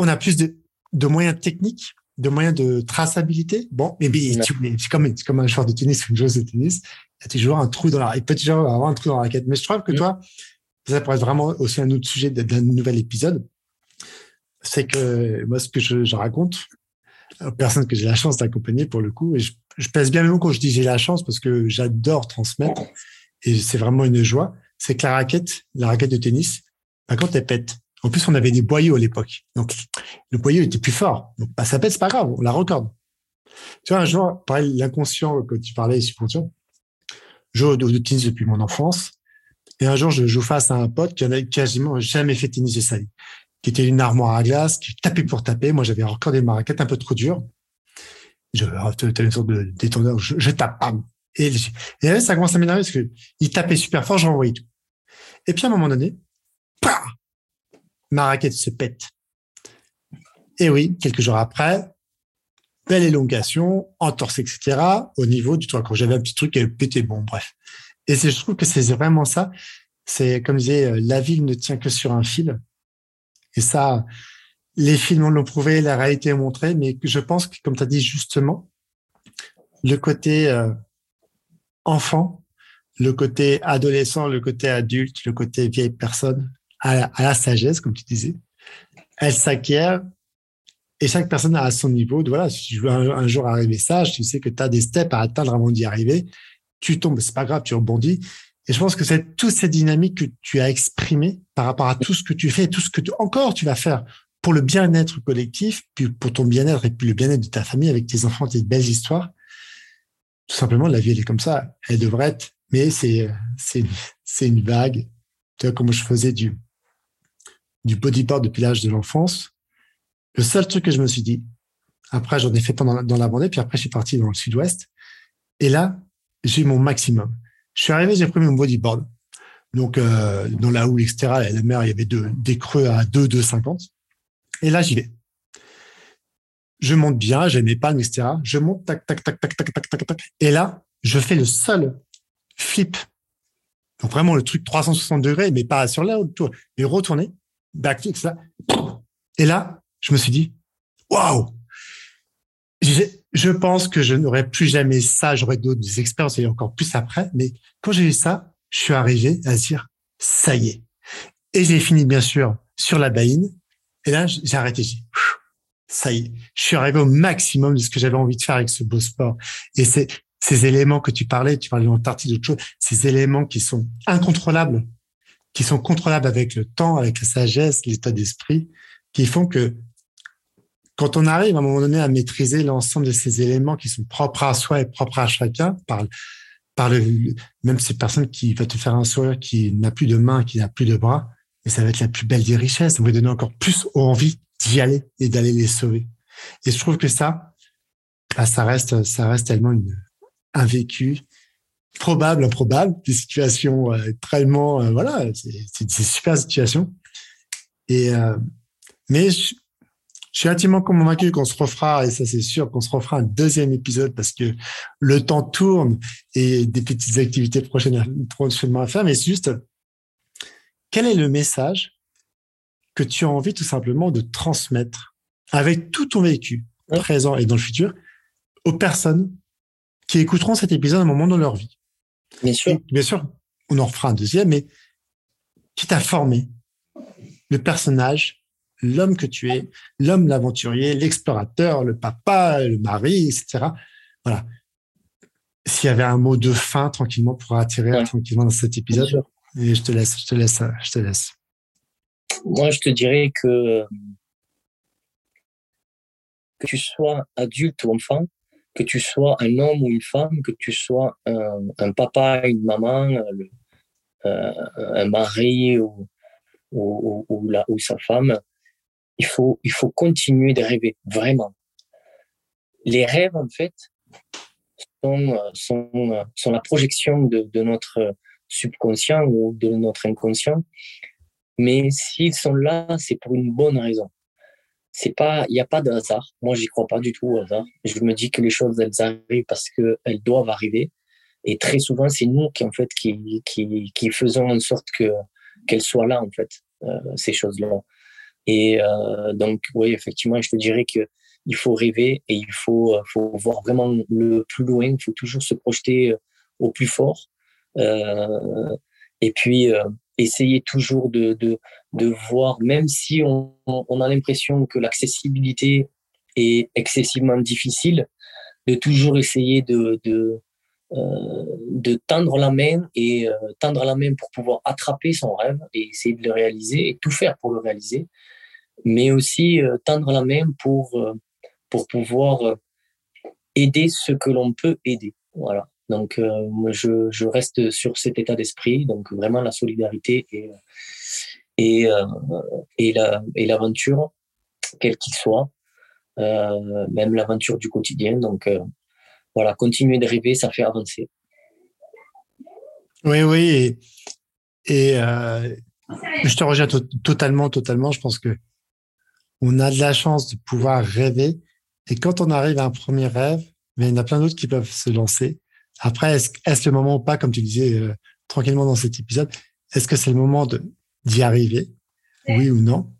on a plus de, de, moyens techniques, de moyens de traçabilité. Bon, mais, mais c'est comme, comme un joueur de tennis ou une joueuse de tennis. Il y a toujours un trou dans la, il peut toujours avoir un trou dans la raquette. Mais je trouve que mmh. toi, ça pourrait être vraiment aussi un autre sujet d'un nouvel épisode. C'est que moi, ce que je, raconte, aux personnes que j'ai la chance d'accompagner pour le coup, et je, je pèse bien même quand je dis j'ai la chance parce que j'adore transmettre et c'est vraiment une joie, c'est que la raquette, la raquette de tennis, bah, quand elle pète, en plus, on avait des boyaux à l'époque. Donc, le boyau était plus fort. Donc, bah, ça pète, c'est pas grave, on la recorde. Tu vois, un jour, pareil, l'inconscient, que tu parlais, subconscient, je joue au tennis depuis mon enfance. Et un jour, je joue face à un pote qui en quasiment jamais fait tennis de sa vie, qui était une armoire à glace, qui tapait pour taper. Moi, j'avais recordé ma raquette un peu trop dure. Je, as une sorte de détonneur, je, je tape, bam. Et, là, ça commence à m'énerver parce que il tapait super fort, j'envoyais tout. Et puis, à un moment donné, pah, ma raquette se pète. Et oui, quelques jours après, belle élongation, entorse, etc. au niveau du toit. Quand j'avais un petit truc, elle pétait. Bon, bref. Et je trouve que c'est vraiment ça. C'est comme disait, euh, la ville ne tient que sur un fil. Et ça, les films l'ont prouvé, la réalité est montrée, mais je pense que, comme tu as dit justement, le côté euh, enfant, le côté adolescent, le côté adulte, le côté vieille personne, à la, à sagesse, comme tu disais, elle s'acquiert et chaque personne a son niveau. De, voilà, si tu veux un, un jour arriver sage, tu sais que tu as des steps à atteindre avant d'y arriver. Tu tombes, c'est pas grave, tu rebondis. Et je pense que c'est toute cette dynamique que tu as exprimée par rapport à tout ce que tu fais, tout ce que tu, encore tu vas faire pour le bien-être collectif, puis pour ton bien-être et puis le bien-être de ta famille avec tes enfants, tes belles histoires. Tout simplement, la vie, elle est comme ça. Elle devrait être, mais c'est, c'est, c'est une vague. Tu vois, comme je faisais du, du bodyboard depuis l'âge de l'enfance. Le seul truc que je me suis dit, après j'en ai fait pendant dans la Vendée, puis après je suis parti dans le sud-ouest. Et là, j'ai mon maximum. Je suis arrivé, j'ai pris mon bodyboard. Donc euh, dans la houle, etc. La mer, il y avait des creux à 2, 2,50. Et là, j'y vais. Je monte bien, j'ai mes palmes, etc. Je monte, tac, tac, tac, tac, tac, tac, tac, tac. Et là, je fais le seul flip Donc vraiment le truc 360 degrés, mais pas sur là autour, mais retourner, backflip, ça. Et là, je me suis dit, waouh! Je pense que je n'aurais plus jamais ça, j'aurais d'autres expériences et encore plus après, mais quand j'ai eu ça, je suis arrivé à dire, ça y est. Et j'ai fini, bien sûr, sur la baïne. Et là, j'ai arrêté, j'ai ça y est, je suis arrivé au maximum de ce que j'avais envie de faire avec ce beau sport. Et c'est ces éléments que tu parlais, tu parlais de l'Antarctique, d'autres choses, ces éléments qui sont incontrôlables, qui sont contrôlables avec le temps, avec la sagesse, l'état d'esprit, qui font que quand on arrive à un moment donné à maîtriser l'ensemble de ces éléments qui sont propres à soi et propres à chacun, par, par le, même ces personnes qui va te faire un sourire qui n'a plus de mains, qui n'a plus de bras, et ça va être la plus belle des richesses. Ça va donner encore plus envie d'y aller et d'aller les sauver. Et je trouve que ça, bah, ça reste, ça reste tellement une, un vécu probable, improbable, des situations euh, tellement, euh, voilà, c'est des super situations. Et euh, mais je, suis intimement convaincu qu'on se refera, et ça c'est sûr, qu'on se refera un deuxième épisode parce que le temps tourne et des petites activités prochainement à faire. Mais c'est juste, quel est le message que tu as envie tout simplement de transmettre avec tout ton vécu, présent et dans le futur, aux personnes qui écouteront cet épisode à un moment dans leur vie? Bien sûr. bien sûr, on en refera un deuxième, mais qui t'a formé le personnage, l'homme que tu es, l'homme l'aventurier, l'explorateur, le papa, le mari, etc. Voilà. S'il y avait un mot de fin tranquillement pour attirer tranquillement dans cet épisode, et je te laisse, je te laisse, je te laisse. Moi, je te dirais que que tu sois adulte ou enfant, que tu sois un homme ou une femme, que tu sois un, papa, une maman, euh, un mari ou, ou, la, ou, sa femme, il faut, il faut continuer de rêver, vraiment. Les rêves, en fait, sont, sont, sont la projection de, notre subconscient ou de notre inconscient. Mais s'ils sont là, c'est pour une bonne raison il n'y a pas de hasard. Moi, j'y crois pas du tout au hasard. Je me dis que les choses, elles arrivent parce qu'elles doivent arriver. Et très souvent, c'est nous qui, en fait, qui, qui, qui faisons en sorte que, qu'elles soient là, en fait, euh, ces choses-là. Et euh, donc, oui, effectivement, je te dirais que il faut rêver et il faut, euh, faut voir vraiment le plus loin. Il faut toujours se projeter euh, au plus fort. Et puis, essayer toujours de, de, de voir, même si on, a l'impression que l'accessibilité est excessivement difficile, de toujours essayer de, de, de tendre la main et tendre la main pour pouvoir attraper son rêve et essayer de le réaliser et tout faire pour le réaliser, mais aussi euh, tendre la main pour, euh, pour pouvoir euh, aider ce que l'on peut aider. Voilà. Donc, euh, je, je, reste sur cet état d'esprit, donc vraiment la solidarité et, et, et, la, et l'aventure, quelle qu'il soit, même l'aventure du quotidien. Donc, voilà, continuer de rêver, ça fait avancer. Oui, oui, et, et je te rejoins totalement, totalement. Je pense que on a de la chance de pouvoir rêver, et quand on arrive à un premier rêve, mais il y en a plein d'autres qui peuvent se lancer. Après, est-ce, est-ce le moment ou pas, comme tu disais euh, tranquillement dans cet épisode, est-ce que c'est le moment de, d'y arriver? Oui ou non?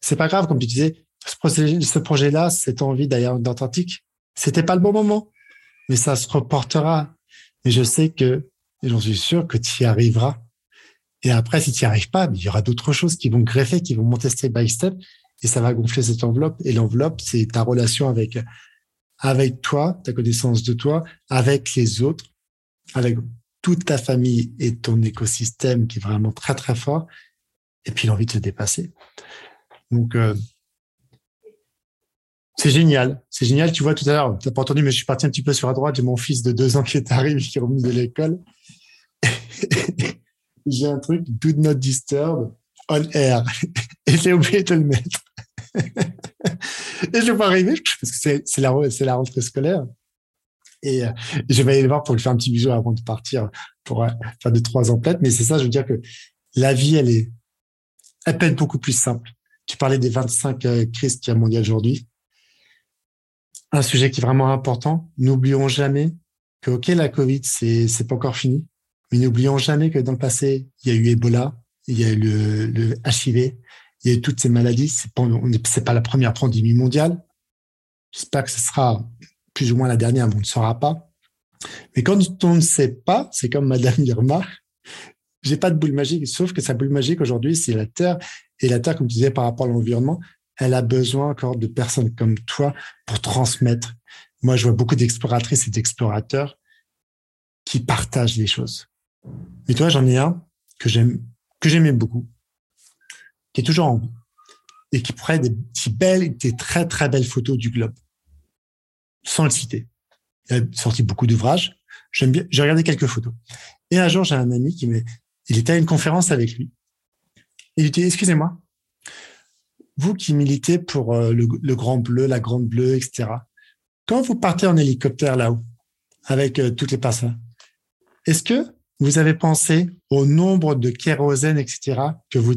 C'est pas grave, comme tu disais, ce, projet, ce projet-là, cette envie d'ailleurs d'Atlantique, c'était pas le bon moment, mais ça se reportera. Et je sais que, et j'en suis sûr que tu y arriveras. Et après, si tu n'y arrives pas, il y aura d'autres choses qui vont greffer, qui vont monter step by step, et ça va gonfler cette enveloppe. Et l'enveloppe, c'est ta relation avec avec toi, ta connaissance de toi, avec les autres, avec toute ta famille et ton écosystème qui est vraiment très très fort, et puis l'envie de se dépasser. Donc euh, c'est génial, c'est génial. Tu vois tout à l'heure, t'as pas entendu, mais je suis parti un petit peu sur la droite. J'ai mon fils de deux ans qui est arrivé, qui est revenu de l'école. J'ai un truc, do not disturb, on air, et j'ai oublié de le mettre et je vais arriver parce que c'est la, la rentrée scolaire. Et euh, je vais aller voir pour lui faire un petit bisou avant de partir pour euh, faire deux, trois emplettes. Mais c'est ça, je veux dire que la vie, elle est, peut être beaucoup plus simple. Tu parlais des 25 euh, crises qu'il y a mondial aujourd'hui. Un sujet qui est vraiment important. N'oublions jamais que, OK, la Covid, c'est, c'est pas encore fini, Mais n'oublions jamais que dans le passé, il y a eu Ebola, il y a eu le, le HIV, il y a eu toutes ces maladies. C'est pas, pas la première pandémie mondiale. J'espère que ce sera plus ou moins la dernière, mais on ne saura pas. Mais quand on ne sait pas, c'est comme Madame Irma, j'ai pas de boule magique, sauf que sa boule magique aujourd'hui, c'est la Terre. Et la Terre, comme tu disais, par rapport à l'environnement, elle a besoin encore de personnes comme toi pour transmettre. Moi, je vois beaucoup d'exploratrices et d'explorateurs qui partagent les choses. Mais toi, j'en ai un que j'aime, que j'aimais beaucoup, qui est toujours en vie et qui prend des belles, des très très belles photos du globe, sans le citer. Il a sorti beaucoup d'ouvrages. J'aime bien. J'ai regardé quelques photos. Et un jour, j'ai un ami qui m'est, il était à une conférence avec lui. Il dit, excusez-moi, vous qui militez pour euh, le, grand bleu, la grande bleue, etc. Quand vous partez en hélicoptère là-haut, avec euh, toutes les personnes, est-ce que vous avez pensé au nombre de kérosène, etc., que vous,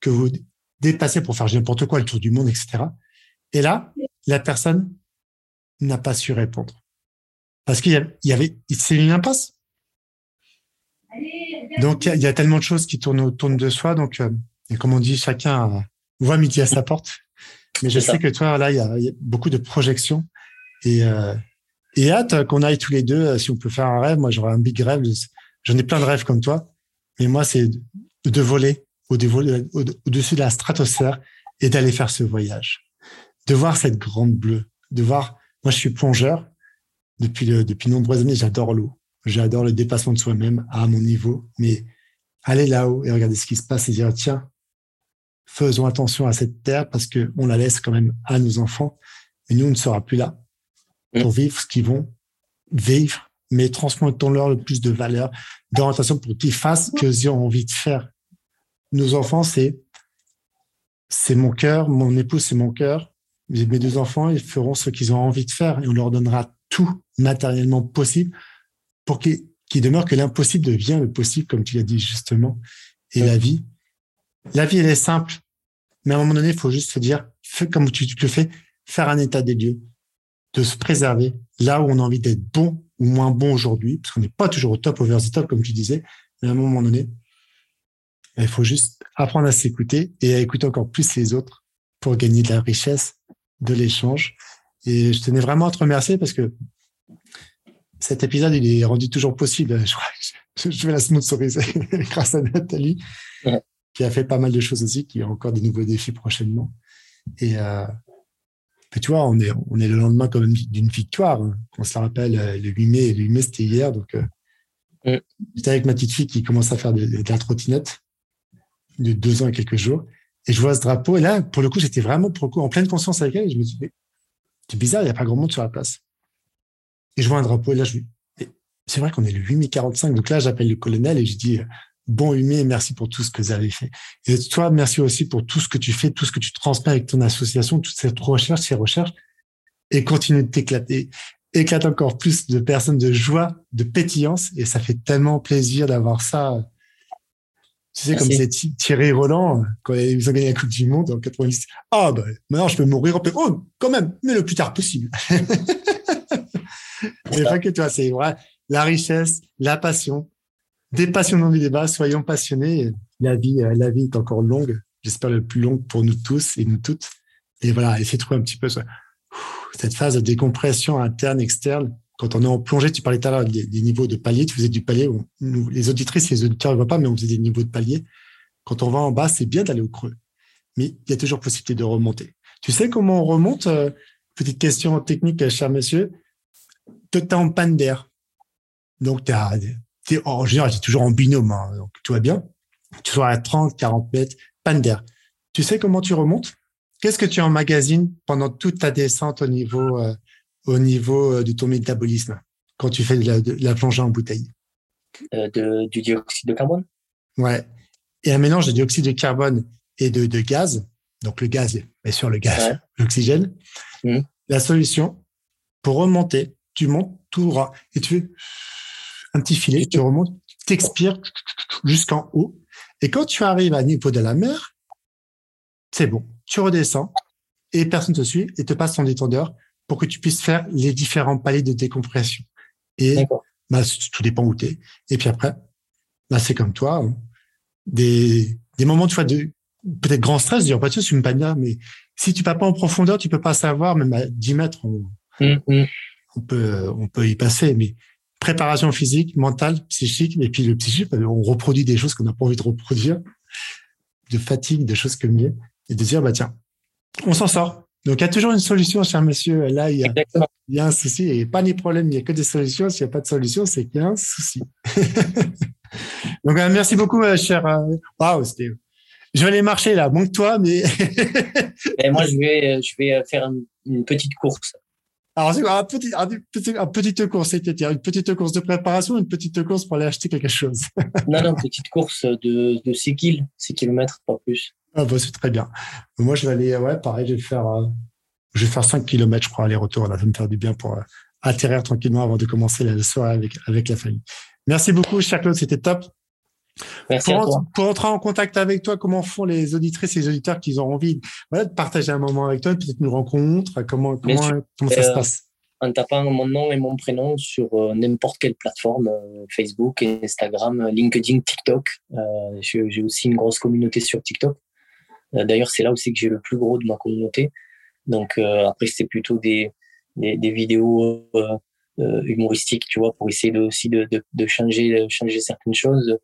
que vous dépassez pour faire n'importe quoi, le tour du monde, etc. Et là, la personne n'a pas su répondre. Parce qu'il y avait, c'est une impasse. Donc, il y, a tellement de choses qui tournent autour de soi. Donc, euh, et comme on dit, chacun voit midi à sa porte. Mais je sais que toi, là, il y, a, beaucoup de projections. Et, euh, et hâte qu'on aille tous les deux, euh, si on peut faire un rêve. Moi, j'aurais un big rêve. J'en ai plein de rêves comme toi. Mais moi, c'est de voler au-dessus de la stratosphère et d'aller faire ce voyage. De voir cette grande bleue. De voir, moi, je suis plongeur. Depuis, le, depuis nombreuses années, j'adore l'eau. J'adore le dépassement de soi-même à mon niveau. Mais aller là-haut et regarder ce qui se passe et dire, tiens, faisons attention à cette terre parce que on la laisse quand même à nos enfants. Et nous, on ne sera plus là pour mm. vivre ce qu'ils vont vivre, mais transmettons-leur le plus de valeur, d'orientation pour qu'ils fassent ce qu'ils ont envie de faire. Nos enfants, c'est c'est mon cœur, mon épouse, c'est mon cœur. Mes deux enfants, ils feront ce qu'ils ont envie de faire et on leur donnera tout matériellement possible pour qu'ils demeure que l'impossible devient le possible, comme tu l'as dit justement. Et la vie, la vie, elle est simple. Mais à un moment donné, il faut juste se dire, fais comme tu, le fais, faire un état des lieux, de se préserver là où on a envie d'être bon ou moins bon aujourd'hui, parce qu'on n'est pas toujours au top, over the top, comme tu disais. Mais à un moment donné, il faut juste apprendre à s'écouter et à écouter encore plus les autres pour gagner de la richesse, de l'échange. Et je tenais vraiment à te remercier parce que cet épisode, il est rendu toujours possible. Je, crois, je vais la sponsoriser grâce à Nathalie qui a fait pas mal de choses aussi, qui a encore des nouveaux défis prochainement. Et, euh, tu vois, on est, on est le lendemain quand même d'une victoire. Hein. On se rappelle euh, le 8 mai, le 8 mai c'était hier. Donc, euh, j'étais avec ma petite fille qui commence à faire de, de, la trottinette de deux ans et quelques jours. Et je vois ce drapeau. Et là, pour le coup, j'étais vraiment pour le coup, en pleine conscience avec elle. Et je me dis, c'est bizarre, il n'y a pas grand monde sur la place. Et je vois un drapeau. Et là, je c'est vrai qu'on est le 8 mai 45. Donc là, j'appelle le colonel et je dis, bon humain, merci pour tout ce que vous avez fait. Et toi, merci aussi pour tout ce que tu fais, tout ce que tu transmets avec ton association, toute cette recherche, ces recherches, et continue de t'éclater. Éclate encore plus de personnes de joie, de pétillance, et ça fait tellement plaisir d'avoir ça. Tu sais, comme c'est Thierry Roland, quand ils ont gagné la Coupe du Monde en 90. Ah, ben, maintenant, je peux mourir en paix. Oh, quand même, mais le plus tard possible. mais pas que toi, c'est vrai. La richesse, la passion, des passionnants du débat, soyons passionnés. La vie, euh, la vie est encore longue. J'espère le plus longue pour nous tous et nous toutes. Et voilà, essayez de trouver un petit peu cette phase de décompression interne, externe. Quand on est en plongée, tu parlais tout à l'heure des, niveaux de palier. Tu faisais du palier. les auditrices les auditeurs ne voient pas, mais on faisait des niveaux de palier. Quand on va en bas, c'est bien d'aller au creux. Mais il y a toujours possibilité de remonter. Tu sais comment on remonte euh, Petite question technique, cher monsieur. Tu es en panne d'air. Donc, tu as en général, c'est toujours en binôme, hein, donc tout va bien. Tu sois à 30, 40 mètres, panne d'air. Tu sais comment tu remontes? Qu'est-ce que tu emmagasines pendant toute ta descente au niveau, euh, au niveau euh, de ton métabolisme quand tu fais de la, plongée en bouteille? Euh, de, Du dioxyde de carbone? Ouais. Et un mélange de dioxyde de carbone et de, de gaz. Donc le gaz, bien sûr le gaz, l'oxygène. Mmh. La solution, pour remonter, tu montes tout droit et tu fais un petit filet, tu remontes, t'expires jusqu'en haut. Et quand tu arrives à niveau de la mer, c'est bon. Tu redescends et personne te suit et te passe ton détendeur pour que tu puisses faire les différents paliers de décompression. Et bah, tout dépend où tu es. Et puis après, bah, c'est comme toi, hein. des, des moments de fois de peut-être grand stress, dire pas tu c'est une mais si tu vas pas en profondeur, tu peux pas savoir, même à 10 mètres, on, mm, mm. on peut, on peut y passer, mais préparation physique, mentale, psychique, et puis le psychique, on reproduit des choses qu'on n'a pas envie de reproduire, de fatigue, des choses comme ça, et de dire, bah tiens, on s'en sort. Donc, il y a toujours une solution, cher monsieur. Là, il y a, il y a un souci et pas ni problème. Il n'y a que des solutions. S'il n'y a pas de solution, c'est qu'il y a un souci. Donc, euh, merci beaucoup, euh, cher. Euh, waouh, c'était. Je vais aller marcher là, que toi, mais. et moi, je vais, je vais faire une petite course. Alors, c'est un petit, un petite course, c'est-à-dire une petite course de préparation, une petite course pour aller acheter quelque chose? non, non, petite course de, de 6 kills, 6 kilomètres, pas plus. Ah, bah, c'est très bien. Moi, je vais aller, ouais, pareil, je vais faire, euh, je vais faire 5 km, je crois, aller-retour. Là, ça me faire du bien pour euh, atterrir tranquillement avant de commencer la soirée avec, avec la famille. Merci beaucoup, cher Claude, c'était top. Merci pour, à toi. pour entrer en contact avec toi, comment font les auditrices et les auditeurs qui ont envie voilà, de partager un moment avec toi, peut-être une rencontre Comment, comment, comment ça se euh, passe? En tapant mon nom et mon prénom sur n'importe quelle plateforme, Facebook, Instagram, LinkedIn, TikTok. J'ai aussi une grosse communauté sur TikTok. Euh, d'ailleurs, c'est là aussi que j'ai le plus gros de ma communauté. Donc euh, après, c'est plutôt des, des, des vidéos euh, humoristiques, tu vois, pour essayer de, aussi de, de, de changer, changer certaines choses.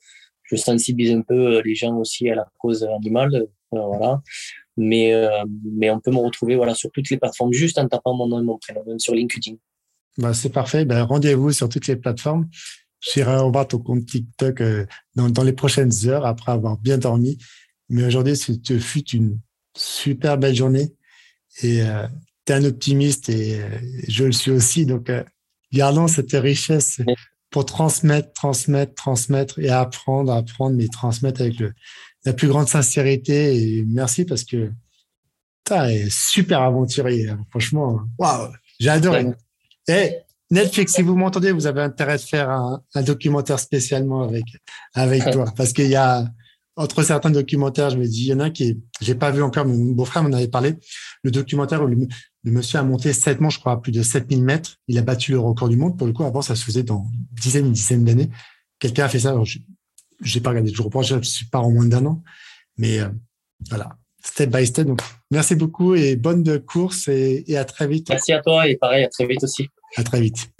Je sensibilise un peu les gens aussi à la cause animale, voilà. Mais mais on peut me retrouver voilà sur toutes les plateformes juste en tapant mon nom et mon prénom, même sur LinkedIn. Bah, c'est parfait. Ben, rendez-vous sur toutes les plateformes. J'irai revoir ton compte TikTok dans, dans les prochaines heures après avoir bien dormi. Mais aujourd'hui, ce fut une super belle journée. Et euh, tu es un optimiste et euh, je le suis aussi. Donc, euh, gardons cette richesse pour transmettre, transmettre, transmettre et apprendre, apprendre, mais transmettre avec le, la plus grande sincérité. Et merci parce que tu es super aventurier. Hein. Franchement, waouh, j'ai adoré. Et Netflix, si vous m'entendez, vous avez intérêt de faire un, un documentaire spécialement avec, avec toi parce qu'il y a, entre certains documentaires, je me dis, il y en a un qui j'ai pas vu encore, mais mon beau-frère m'en avait parlé, le documentaire où le, monsieur a monté sept monts, je crois, à plus de 7000 mètres. Il a battu le record du monde. Pour le coup, avant, ça se faisait dans dizaines et dizaines d'années. Quelqu'un a fait ça. Je n'ai pas regardé, je reprends, je suis pas en moins d'un an. Mais euh, voilà, step by step. Donc, merci beaucoup et bonne course et, et à très vite. Merci à toi et pareil, à très vite aussi. À très vite.